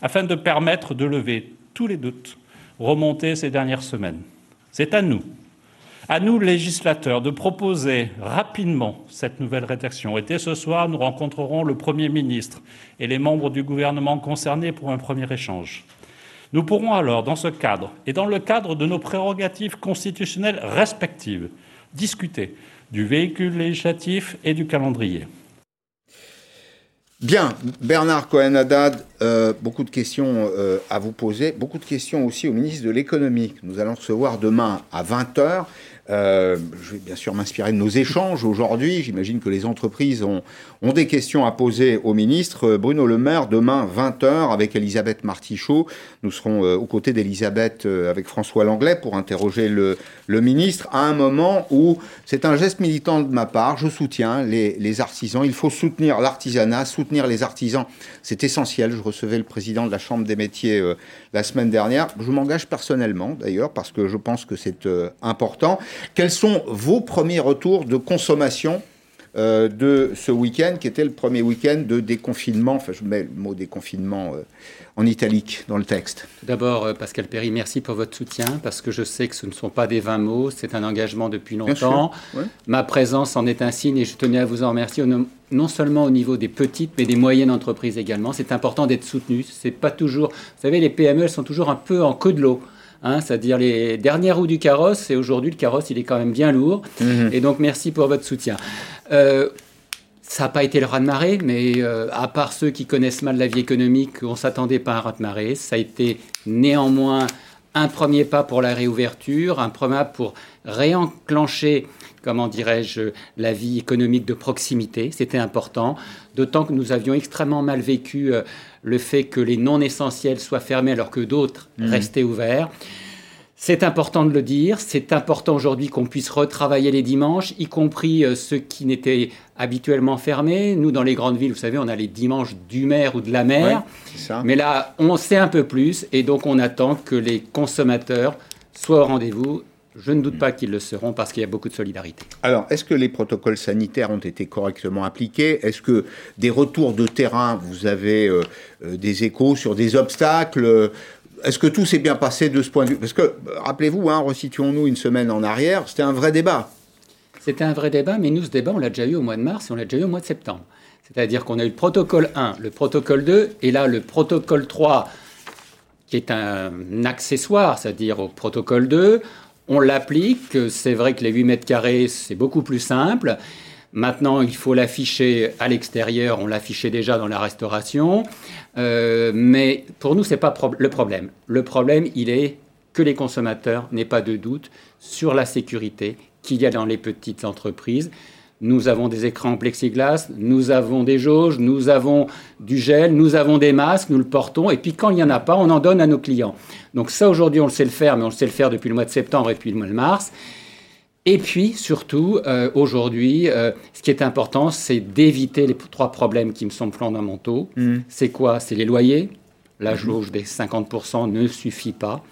Speaker 11: afin de permettre de lever tous les doutes remontés ces dernières semaines. C'est à nous, à nous, législateurs, de proposer rapidement cette nouvelle rédaction. Et dès ce soir, nous rencontrerons le Premier ministre et les membres du gouvernement concernés pour un premier échange. Nous pourrons alors, dans ce cadre et dans le cadre de nos prérogatives constitutionnelles respectives, discuter du véhicule législatif et du calendrier.
Speaker 1: Bien, Bernard Cohen-Haddad, euh, beaucoup de questions euh, à vous poser, beaucoup de questions aussi au ministre de l'économie nous allons recevoir demain à 20h. Euh, je vais bien sûr m'inspirer de nos échanges aujourd'hui. J'imagine que les entreprises ont, des questions à poser au ministre. Bruno Le Maire, demain, 20h, avec Elisabeth Martichaud. Nous serons aux côtés d'Elisabeth avec François Langlais pour interroger le, ministre à un moment où c'est un geste militant de ma part. Je soutiens les, artisans. Il faut soutenir l'artisanat, soutenir les artisans. C'est essentiel. Je recevais le président de la Chambre des métiers la semaine dernière. Je m'engage personnellement, d'ailleurs, parce que je pense que c'est euh, important. Quels sont vos premiers retours de consommation euh, de ce week-end, qui était le premier week-end de déconfinement Enfin, je mets le mot déconfinement euh, en italique dans le texte.
Speaker 12: D'abord, Pascal Perry, merci pour votre soutien, parce que je sais que ce ne sont pas des 20 mots, c'est un engagement depuis longtemps. Ma présence en est un signe et je tenais à vous en remercier non seulement au niveau des petites, mais des moyennes entreprises également. C'est important d'être soutenu. C'est pas toujours. Vous savez, les PME sont toujours un peu en queue de l'eau. Hein, c'est-à-dire les dernières roues du carrosse, et aujourd'hui le carrosse il est quand même bien lourd. Mhm. Et donc merci pour votre soutien. Euh, ça n'a pas été le raz-de-marée, mais euh, à part ceux qui connaissent mal la vie économique, on s'attendait pas à un raz-de-marée. Ça a été néanmoins un premier pas pour la réouverture, un premier pas pour réenclencher comment dirais-je, la vie économique de proximité. C'était important, d'autant que nous avions extrêmement mal vécu euh, le fait que les non essentiels soient fermés alors que d'autres mmh. restaient ouverts. C'est important de le dire, c'est important aujourd'hui qu'on puisse retravailler les dimanches, y compris euh, ceux qui n'étaient habituellement fermés. Nous, dans les grandes villes, vous savez, on a les dimanches du maire ou de la mer. Mais là, on sait un peu plus et donc on attend que les consommateurs soient au rendez-vous je ne doute pas qu'ils le seront parce qu'il y a beaucoup de solidarité.
Speaker 1: Alors, est-ce que les protocoles sanitaires ont été correctement appliqués? Est-ce que des retours de terrain, vous avez euh, euh, des échos sur des obstacles Est-ce que tout s'est bien passé de ce point de vue? Parce que, rappelez-vous, hein, resituons-nous une semaine en arrière, c'était un vrai débat.
Speaker 12: C'était un vrai débat, mais nous, ce débat, on l'a déjà eu au mois de mars et on l'a déjà eu au mois de septembre. C'est-à-dire qu'on a eu le protocole 1, le protocole 2, et là, le protocole 3, qui est un accessoire, c'est-à-dire au protocole 2 on l'applique. C'est vrai que les 8 mètres carrés, c'est beaucoup plus simple. Maintenant, il faut l'afficher à l'extérieur. On l'affichait déjà dans la restauration. Euh, mais pour nous, ce n'est pas le problème. Le problème, il est que les consommateurs n'aient pas de doute sur la sécurité qu'il y a dans les petites entreprises. Nous avons des écrans en plexiglas, nous avons des jauges, nous avons du gel, nous avons des masques, nous le portons. Et puis quand il n'y en a pas, on en donne à nos clients. Donc ça, aujourd'hui, on le sait le faire, mais on le sait le faire depuis le mois de septembre et puis le mois de mars. Et puis, surtout, euh, aujourd'hui, euh, ce qui est important, c'est d'éviter les trois problèmes qui me semblent fondamentaux. Mmh. C'est quoi? C'est les loyers. La jauge des 50% ne suffit pas.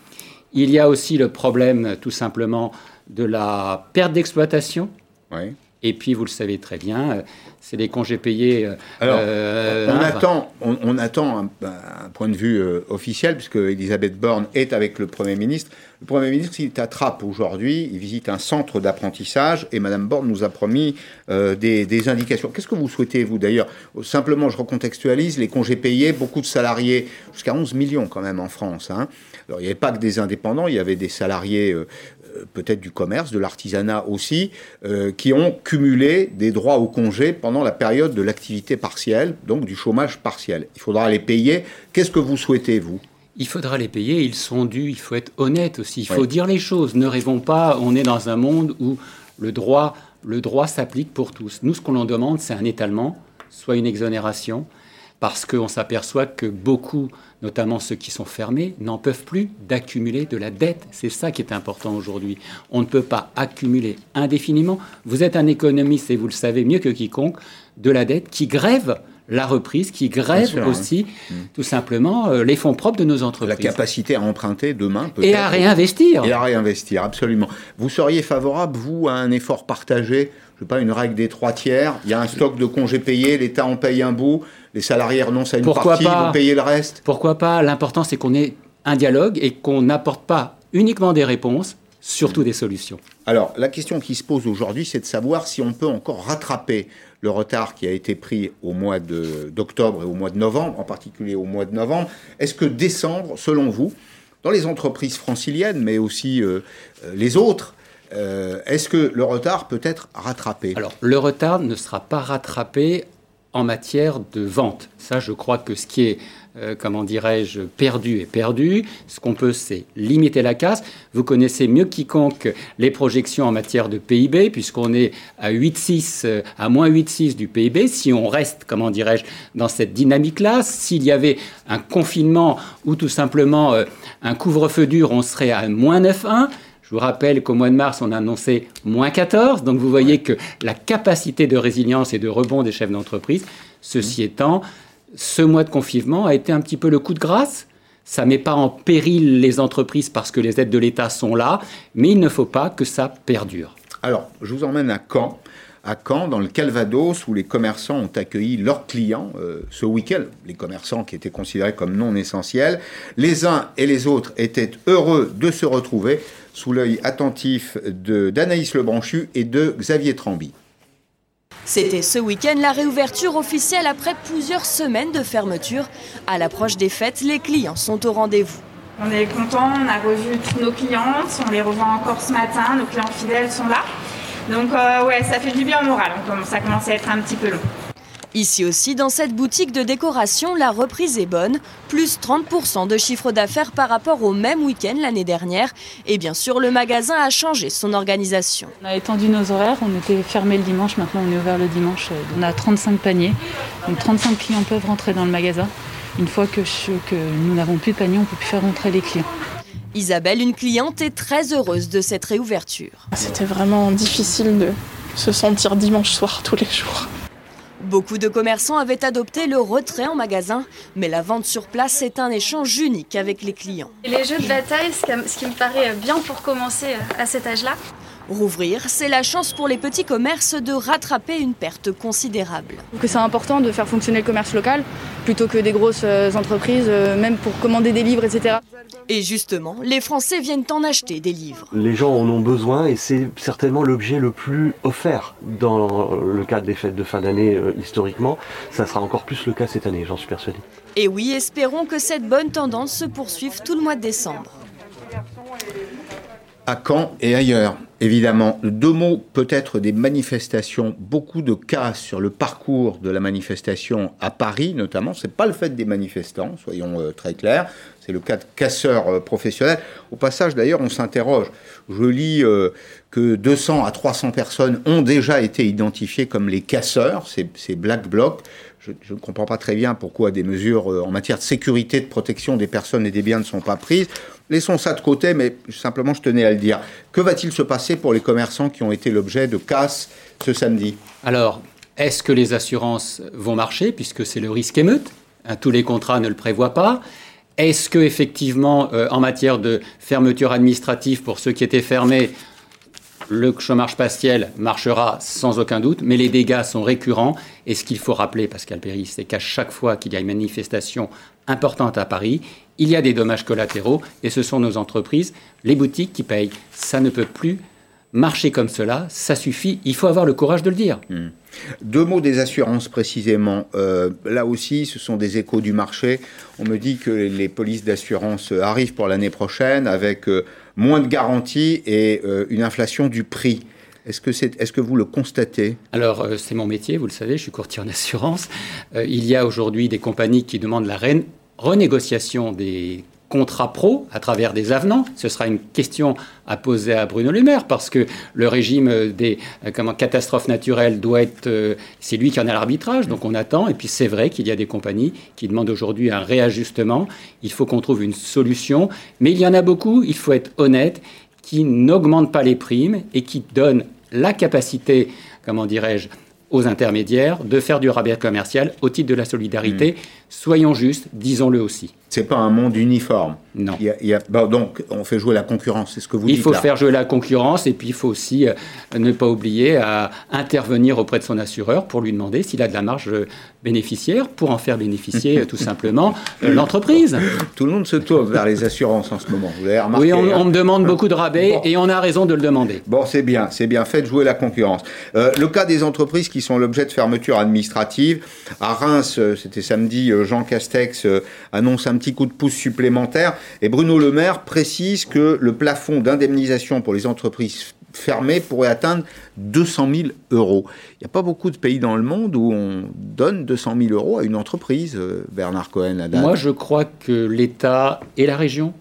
Speaker 12: Il y a aussi le problème, tout simplement, de la perte d'exploitation. Oui. Et puis, vous le savez très bien, euh, c'est des congés payés. Euh,
Speaker 1: Alors, euh, on, attend, on, attend un, point de vue officiel, puisque Elisabeth Borne est avec le Premier ministre. Le Premier ministre, il attrape aujourd'hui, il visite un centre d'apprentissage, et Madame Borne nous a promis des, indications. Qu'est-ce que vous souhaitez, vous d'ailleurs? Simplement, je recontextualise, les congés payés, beaucoup de salariés, jusqu'à 11 millions quand même en France. Hein. Alors, il n'y avait pas que des indépendants, il y avait des salariés peut-être du commerce, de l'artisanat aussi, euh, qui ont cumulé des droits au congé pendant la période de l'activité partielle, donc du chômage partiel. Il faudra les payer. Qu'est-ce que vous souhaitez, vous?
Speaker 12: Il faudra les payer, ils sont dus, il faut être honnête aussi, il faut dire les choses. Ne rêvons pas, on est dans un monde où le droit, le droit s'applique pour tous. Nous, ce qu'on en demande, c'est un étalement, soit une exonération, parce qu'on s'aperçoit que beaucoup, notamment ceux qui sont fermés, n'en peuvent plus d'accumuler de la dette. C'est ça qui est important aujourd'hui. On ne peut pas accumuler indéfiniment. Vous êtes un économiste et vous le savez mieux que quiconque, de la dette qui grève la reprise, qui grève hein. aussi, mm. tout simplement, euh, les fonds propres de nos entreprises.
Speaker 1: La capacité à emprunter demain,
Speaker 12: peut-être. Et à réinvestir.
Speaker 1: Et à réinvestir, absolument. Vous seriez favorable, vous, à un effort partagé je sais pas, une règle des trois tiers, il y a un stock de congés payés, l'État en paye un bout, les salariés renoncent à une Pourquoi partie, pas vont payer le reste.
Speaker 12: Pourquoi pas L'important, c'est qu'on ait un dialogue et qu'on n'apporte pas uniquement des réponses, surtout des solutions.
Speaker 1: Alors, la question qui se pose aujourd'hui, c'est de savoir si on peut encore rattraper le retard qui a été pris au mois d'octobre et au mois de novembre, en particulier au mois de novembre. Est-ce que décembre, selon vous, dans les entreprises franciliennes, mais aussi euh, euh, les autres, euh, est-ce que le retard peut être rattrapé?
Speaker 12: Alors, le retard ne sera pas rattrapé en matière de vente. Ça, je crois que ce qui est euh, comment dirais-je, perdu et perdu. Ce qu'on peut, c'est limiter la casse. Vous connaissez mieux quiconque les projections en matière de PIB, puisqu'on est à 8,6, euh, à moins 8,6 du PIB. Si on reste, comment dirais-je, dans cette dynamique-là, s'il y avait un confinement ou tout simplement un couvre-feu dur, on serait à moins 9,1. Je vous rappelle qu'au mois de mars, on a annoncé moins 14. Donc vous voyez que la capacité de résilience et de rebond des chefs d'entreprise, ceci étant, ce mois de confinement a été un petit peu le coup de grâce. Ça ne met pas en péril les entreprises parce que les aides de l'État sont là, mais il ne faut pas que ça perdure.
Speaker 1: Alors, je vous emmène à Caen, à Caen, dans le Calvados, où les commerçants ont accueilli leurs clients euh, ce week-end, les commerçants qui étaient considérés comme non essentiels. Les uns et les autres étaient heureux de se retrouver sous l'œil attentif d'Anaïs Lebranchu et de Xavier Tramby.
Speaker 13: C'était ce week-end la réouverture officielle après plusieurs semaines de fermeture. À l'approche des fêtes, les clients sont au rendez-vous.
Speaker 14: On est content, on a revu toutes nos clientes, on les revoit encore ce matin, nos clients fidèles sont là. Donc euh, ouais, ça fait du bien au moral, ça commence à être un petit peu long.
Speaker 13: Ici aussi, dans cette boutique de décoration, la reprise est bonne, plus 30% de chiffre d'affaires par rapport au même week-end l'année dernière. Et bien sûr, le magasin a changé son organisation.
Speaker 15: On a étendu nos horaires, on était fermé le dimanche, maintenant on est ouvert le dimanche. On a 35 paniers, donc 35 clients peuvent rentrer dans le magasin. Une fois que, que nous n'avons plus de paniers, on ne peut plus faire rentrer les clients.
Speaker 13: Isabelle, une cliente, est très heureuse de cette réouverture.
Speaker 16: C'était vraiment difficile de se sentir dimanche soir tous les jours.
Speaker 13: Beaucoup de commerçants avaient adopté le retrait en magasin, mais la vente sur place est un échange unique avec les clients.
Speaker 17: Les jeux de bataille, ce qui me paraît bien pour commencer à cet âge-là.
Speaker 13: Rouvrir, c'est la chance pour les petits commerces de rattraper une perte considérable.
Speaker 18: C'est important de faire fonctionner le commerce local plutôt que des grosses euh, entreprises, euh, même pour commander des livres, etc.
Speaker 13: Et justement, les Français viennent en acheter des livres.
Speaker 19: Les gens en ont besoin et c'est certainement l'objet le plus offert dans le cadre des fêtes de fin d'année euh, historiquement. Ça sera encore plus le cas cette année, j'en suis persuadé.
Speaker 13: Et oui, espérons que cette bonne tendance se poursuive tout le mois de décembre
Speaker 1: à Caen et ailleurs. Évidemment, deux mots peut-être des manifestations, beaucoup de cas sur le parcours de la manifestation à Paris notamment. C'est pas le fait des manifestants, soyons euh, très clairs. C'est le cas de casseurs euh, professionnels. Au passage, d'ailleurs, on s'interroge. Je lis euh, que 200 à 300 personnes ont déjà été identifiées comme les casseurs, ces, ces black blocs. Je, ne comprends pas très bien pourquoi des mesures en matière de sécurité, de protection des personnes et des biens ne sont pas prises. Laissons ça de côté, mais simplement je tenais à le dire. Que va-t-il se passer pour les commerçants qui ont été l'objet de casse ce samedi?
Speaker 12: Alors, est-ce que les assurances vont marcher, puisque c'est le risque émeute? Hein, Tous les contrats ne le prévoient pas. Est-ce que effectivement, euh, en matière de fermeture administrative pour ceux qui étaient fermés, le chômage partiel marchera sans aucun doute, mais les dégâts sont récurrents. Et ce qu'il faut rappeler, Pascal Péry, c'est qu'à chaque fois qu'il y a une manifestation importante à Paris, il y a des dommages collatéraux et ce sont nos entreprises, les boutiques qui payent. Ça ne peut plus marcher comme cela, ça suffit, il faut avoir le courage de le dire. Hmm.
Speaker 1: Deux mots des assurances précisément. Euh, là aussi, ce sont des échos du marché. On me dit que les polices d'assurance arrivent pour l'année prochaine avec euh, moins de garanties et euh, une inflation du prix. Est-ce que, est-ce que vous le constatez?
Speaker 12: Alors, c'est mon métier, vous le savez, je suis courtier en assurance. il y a aujourd'hui des compagnies qui demandent la renégociation des contrats pro à travers des avenants. Ce sera une question à poser à Bruno Le Maire parce que le régime des euh, comment, catastrophes naturelles doit être. Euh, c'est lui qui en a l'arbitrage, donc on attend. Et puis c'est vrai qu'il y a des compagnies qui demandent aujourd'hui un réajustement. Il faut qu'on trouve une solution. Mais il y en a beaucoup, il faut être honnête, qui n'augmentent pas les primes et qui donnent la capacité, comment dirais-je, aux intermédiaires de faire du rabais commercial au titre de la solidarité. Hmm. Soyons justes, disons-le aussi.
Speaker 1: C'est pas un monde uniforme.
Speaker 12: Non.
Speaker 1: Il y a, donc, on fait jouer la concurrence, c'est ce que vous dites.
Speaker 12: Il faut faire jouer la concurrence et puis il faut aussi euh, ne pas oublier à intervenir auprès de son assureur pour lui demander s'il a de la marge bénéficiaire pour en faire bénéficier euh, tout simplement euh, l'entreprise.
Speaker 1: Tout le monde se tourne vers les assurances en ce moment. Vous remarqué,
Speaker 12: oui, on, hein. me demande beaucoup de rabais et on a raison de le demander.
Speaker 1: Bon, c'est bien, c'est bien. Faites jouer la concurrence. le cas des entreprises qui sont l'objet de fermeture administrative. À Reims, c'était samedi, Jean Castex annonce un petit coup de pouce supplémentaire. Et Bruno Le Maire précise que le plafond d'indemnisation pour les entreprises fermé pourrait atteindre 200 000 euros. Il n'y a pas beaucoup de pays dans le monde où on donne 200 000 euros à une entreprise, euh, Bernard Cohen. Haddad.
Speaker 12: Moi, je crois que l'État et la région,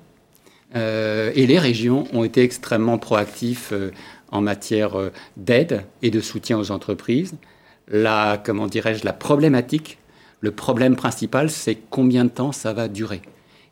Speaker 12: euh, et les régions ont été extrêmement proactifs euh, en matière d'aide et de soutien aux entreprises. La, comment dirais-je, la problématique, le problème principal, c'est combien de temps ça va durer.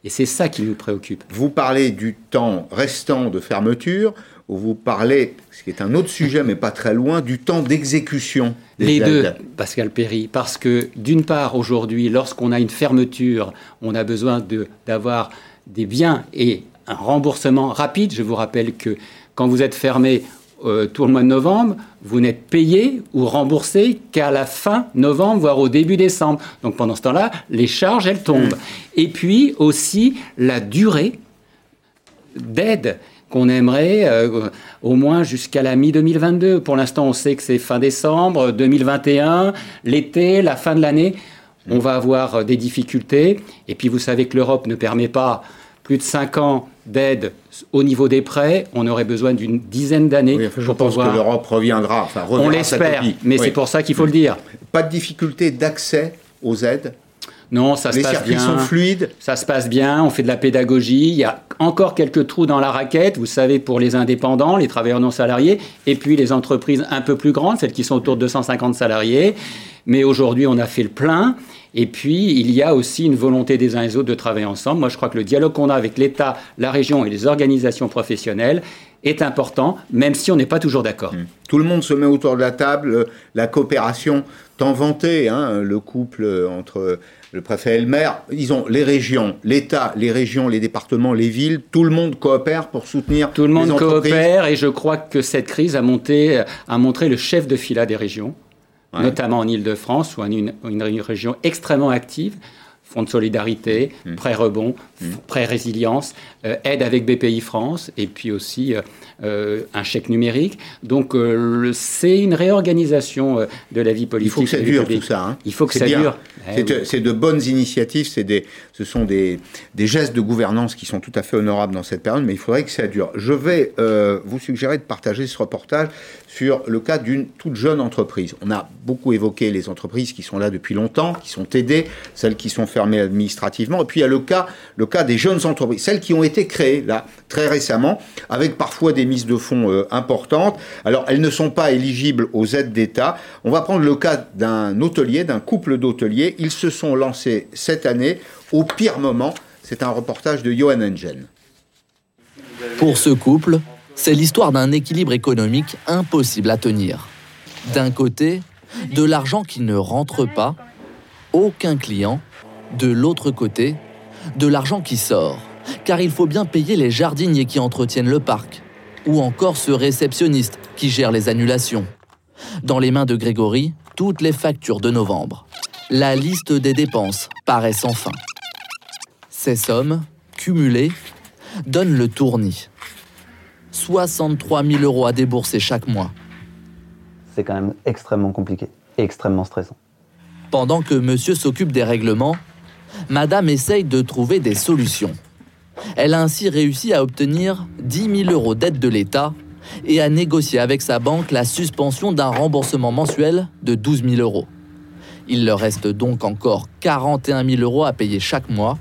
Speaker 12: Et c'est ça qui nous préoccupe.
Speaker 1: Vous parlez du temps restant de fermeture, ou vous parlez, ce qui est un autre sujet, mais pas très loin, du temps d'exécution.
Speaker 12: Les deux, Pascal Perry, parce que d'une part, aujourd'hui, lorsqu'on a une fermeture, on a besoin d'avoir des biens et un remboursement rapide. Je vous rappelle que quand vous êtes fermé euh, tout le mois de novembre, vous n'êtes payé ou remboursé qu'à la fin novembre, voire au début décembre. Donc pendant ce temps-là, les charges, elles tombent. Mmh. Et puis aussi la durée d'aide qu'on aimerait euh, au moins jusqu'à la mi-2022. Pour l'instant, on sait que c'est fin décembre, 2021, l'été, la fin de l'année. On va avoir euh, des difficultés. Et puis vous savez que l'Europe ne permet pas plus de 5 ans d'aide au niveau des prêts, on aurait besoin d'une dizaine d'années.
Speaker 1: je pense que l'Europe reviendra. Enfin,
Speaker 12: on l'espère, mais c'est pour ça qu'il faut le dire.
Speaker 1: Pas de difficulté d'accès aux aides
Speaker 12: non, ça se passe bien.
Speaker 1: sont fluides.
Speaker 12: Ça se passe bien. On fait de la pédagogie. Il y a encore quelques trous dans la raquette. Vous savez, pour les indépendants, les travailleurs non salariés, et puis les entreprises un peu plus grandes, celles qui sont autour de 250 salariés. Mais aujourd'hui, on a fait le plein. Et puis, il y a aussi une volonté des uns et des autres de travailler ensemble. Moi, je crois que le dialogue qu'on a avec l'État, la région et les organisations professionnelles est important, même si on n'est pas toujours d'accord. Mmh.
Speaker 1: Tout le monde se met autour de la table, la coopération, tant vantée, hein, le couple entre le préfet et le maire, ils ont les régions, l'État, les régions, les départements, les villes, tout le monde coopère pour soutenir
Speaker 12: Tout le monde coopère et je crois que cette crise a, monté, a montré le chef de fila des régions, notamment en Ile-de-France, où une, une région extrêmement active. Fonds de solidarité, mmh. prêt rebond, mmh. prêt résilience, aide avec BPI France et puis aussi euh, euh, un chèque numérique. Donc c'est une réorganisation de la vie politique.
Speaker 1: Il faut que ça dure tout ça. Hein.
Speaker 12: Il faut que ça dure.
Speaker 1: Eh c'est de, bonnes initiatives, des, ce sont des, des, gestes de gouvernance qui sont tout à fait honorables dans cette période, mais il faudrait que ça dure. Je vais vous suggérer de partager ce reportage sur le cas d'une toute jeune entreprise. On a beaucoup évoqué les entreprises qui sont là depuis longtemps, qui sont aidées, celles qui sont fermées administrativement, et puis il y a le cas, le cas des jeunes entreprises, celles qui ont été créées là très récemment, avec parfois des mises de fonds euh, importantes. Alors elles ne sont pas éligibles aux aides d'État. On va prendre le cas d'un hôtelier, d'un couple d'hôteliers. Ils se sont lancés cette année au pire moment. C'est un reportage de Johan Engen.
Speaker 20: Pour ce couple, c'est l'histoire d'un équilibre économique impossible à tenir. D'un côté, de l'argent qui ne rentre pas, aucun client. De l'autre côté, de l'argent qui sort, car il faut bien payer les jardiniers qui entretiennent le parc, ou encore ce réceptionniste qui gère les annulations. Dans les mains de Grégory, toutes les factures de novembre. La liste des dépenses paraît sans fin. Ces sommes, cumulées, donnent le tournis. 63 000 euros à débourser chaque mois.
Speaker 21: C'est quand même extrêmement compliqué et extrêmement stressant.
Speaker 20: Pendant que monsieur s'occupe des règlements, madame essaye de trouver des solutions. Elle a ainsi réussi à obtenir 10 000 euros d'aide de l'État et à négocier avec sa banque la suspension d'un remboursement mensuel de 12 000 euros. Il leur reste donc encore 41 000 euros à payer chaque mois.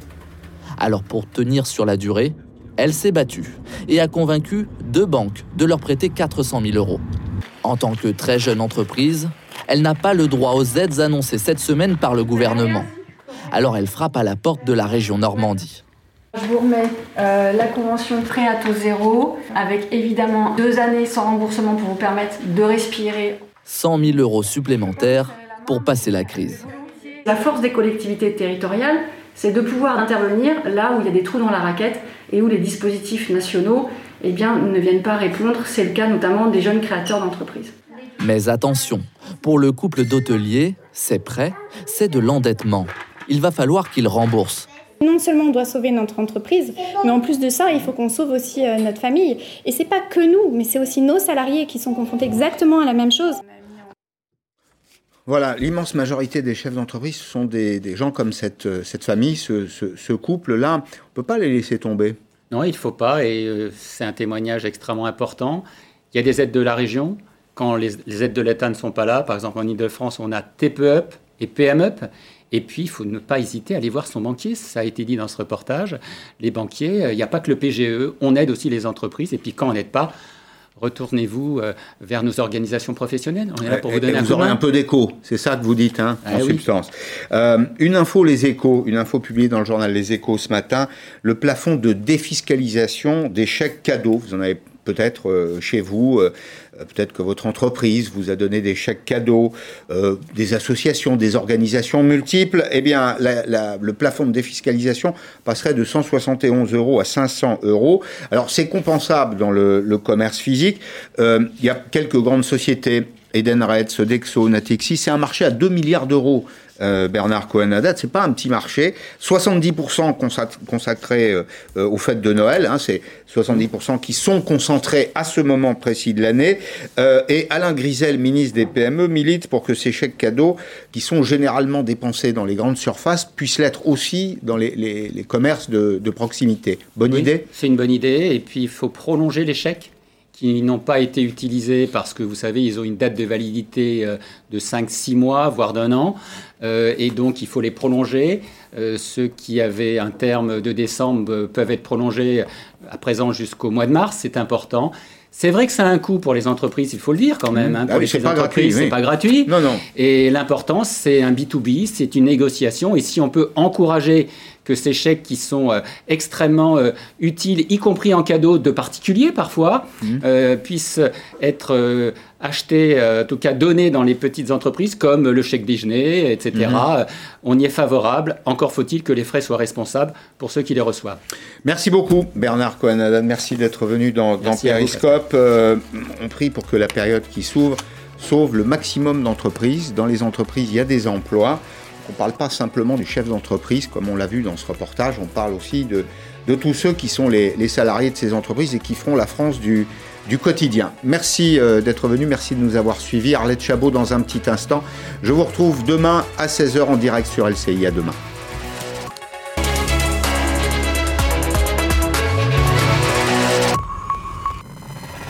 Speaker 20: Alors pour tenir sur la durée, elle s'est battue et a convaincu deux banques de leur prêter 400 000 euros. En tant que très jeune entreprise, elle n'a pas le droit aux aides annoncées cette semaine par le gouvernement. Alors elle frappe à la porte de la région Normandie.
Speaker 22: Je vous remets euh, la convention prêt à taux zéro, avec évidemment deux années sans remboursement pour vous permettre de respirer.
Speaker 20: 100 000 euros supplémentaires pour passer la crise.
Speaker 22: La force des collectivités territoriales, c'est de pouvoir intervenir là où il y a des trous dans la raquette et où les dispositifs nationaux eh bien, ne viennent pas répondre. C'est le cas notamment des jeunes créateurs d'entreprises.
Speaker 20: Mais attention, pour le couple d'hôteliers, c'est prêt, c'est de l'endettement. Il va falloir qu'ils remboursent.
Speaker 23: Non seulement on doit sauver notre entreprise, mais en plus de ça, il faut qu'on sauve aussi euh, notre famille. Et c'est pas que nous, mais c'est aussi nos salariés qui sont confrontés exactement à la même chose.
Speaker 1: Voilà, l'immense majorité des chefs d'entreprise sont des, gens comme cette, euh, cette famille, ce, couple-là. On ne peut pas les laisser tomber.
Speaker 12: Non, il ne faut pas, et euh, c'est un témoignage extrêmement important. Il y a des aides de la région. Quand les, aides de l'État ne sont pas là, par exemple en Ile-de-France, on a TPE-UP et PM-UP. Et puis, il faut ne pas hésiter à aller voir son banquier. Ça a été dit dans ce reportage. Les banquiers, il n'y a pas que le PGE. On aide aussi les entreprises. Et puis, quand on n'aide pas, retournez-vous euh, vers nos organisations professionnelles. On est là pour vous donner
Speaker 1: un
Speaker 12: vous
Speaker 1: aurez un peu d'écho, c'est ça que vous dites, hein,
Speaker 12: ah
Speaker 1: en substance. Euh, une info, les échos, une info publiée dans le journal Les Échos ce matin, le plafond de défiscalisation des chèques cadeaux, vous en avez peut-être euh, chez vous, euh, peut-être que votre entreprise vous a donné des chèques cadeaux, euh, des associations, des organisations multiples, eh bien, le plafond de défiscalisation passerait de 171 euros à 500 euros. Alors, c'est compensable dans le, le commerce physique. il y a quelques grandes sociétés, Edenred, Sodexo, Natixi, c'est un marché à 2 milliards d'euros. Euh, Bernard Cohen-Haddad, c'est pas un petit marché. 70% consacrés euh, euh, aux fêtes de Noël, hein, c'est 70% qui sont concentrés à ce moment précis de l'année. et Alain Grisel, ministre des PME, milite pour que ces chèques cadeaux, qui sont généralement dépensés dans les grandes surfaces, puissent l'être aussi dans les, commerces de, proximité. Bonne idée?
Speaker 12: C'est une bonne idée. Et puis, il faut prolonger les chèques qui n'ont pas été utilisés parce que vous savez, ils ont une date de validité euh, de 5-6 mois, voire d'un an, euh, et donc il faut les prolonger. Euh, ceux qui avaient un terme de décembre peuvent être prolongés à présent jusqu'au mois de mars, c'est important. C'est vrai que ça a un coût pour les entreprises, il faut le dire quand même.
Speaker 1: Mmh.
Speaker 12: Hein,
Speaker 1: ah
Speaker 12: pour les
Speaker 1: c'est pas
Speaker 12: entreprises. C'est pas gratuit.
Speaker 1: Non, non.
Speaker 12: Et l'important, c'est un B2B, c'est une négociation. Et si on peut encourager que ces chèques qui sont euh, extrêmement euh, utiles, y compris en cadeau de particuliers parfois, mmh. euh, puissent être achetés, en tout cas donnés dans les petites entreprises comme le chèque déjeuner, etc. Mmh. On y est favorable. Encore faut-il que les frais soient responsables pour ceux qui les reçoivent.
Speaker 1: Merci beaucoup Bernard Cohen. Merci d'être venu dans, dans Periscope. on prie pour que la période qui s'ouvre sauve le maximum d'entreprises. Dans les entreprises, il y a des emplois. On ne parle pas simplement du chef d'entreprise, comme on l'a vu dans ce reportage, on parle aussi de, tous ceux qui sont les, salariés de ces entreprises et qui feront la France du, du quotidien. Merci euh, d'être venu, merci de nous avoir suivis. Arlette Chabot dans un petit instant. Je vous retrouve demain à 16h en direct sur LCI. À demain.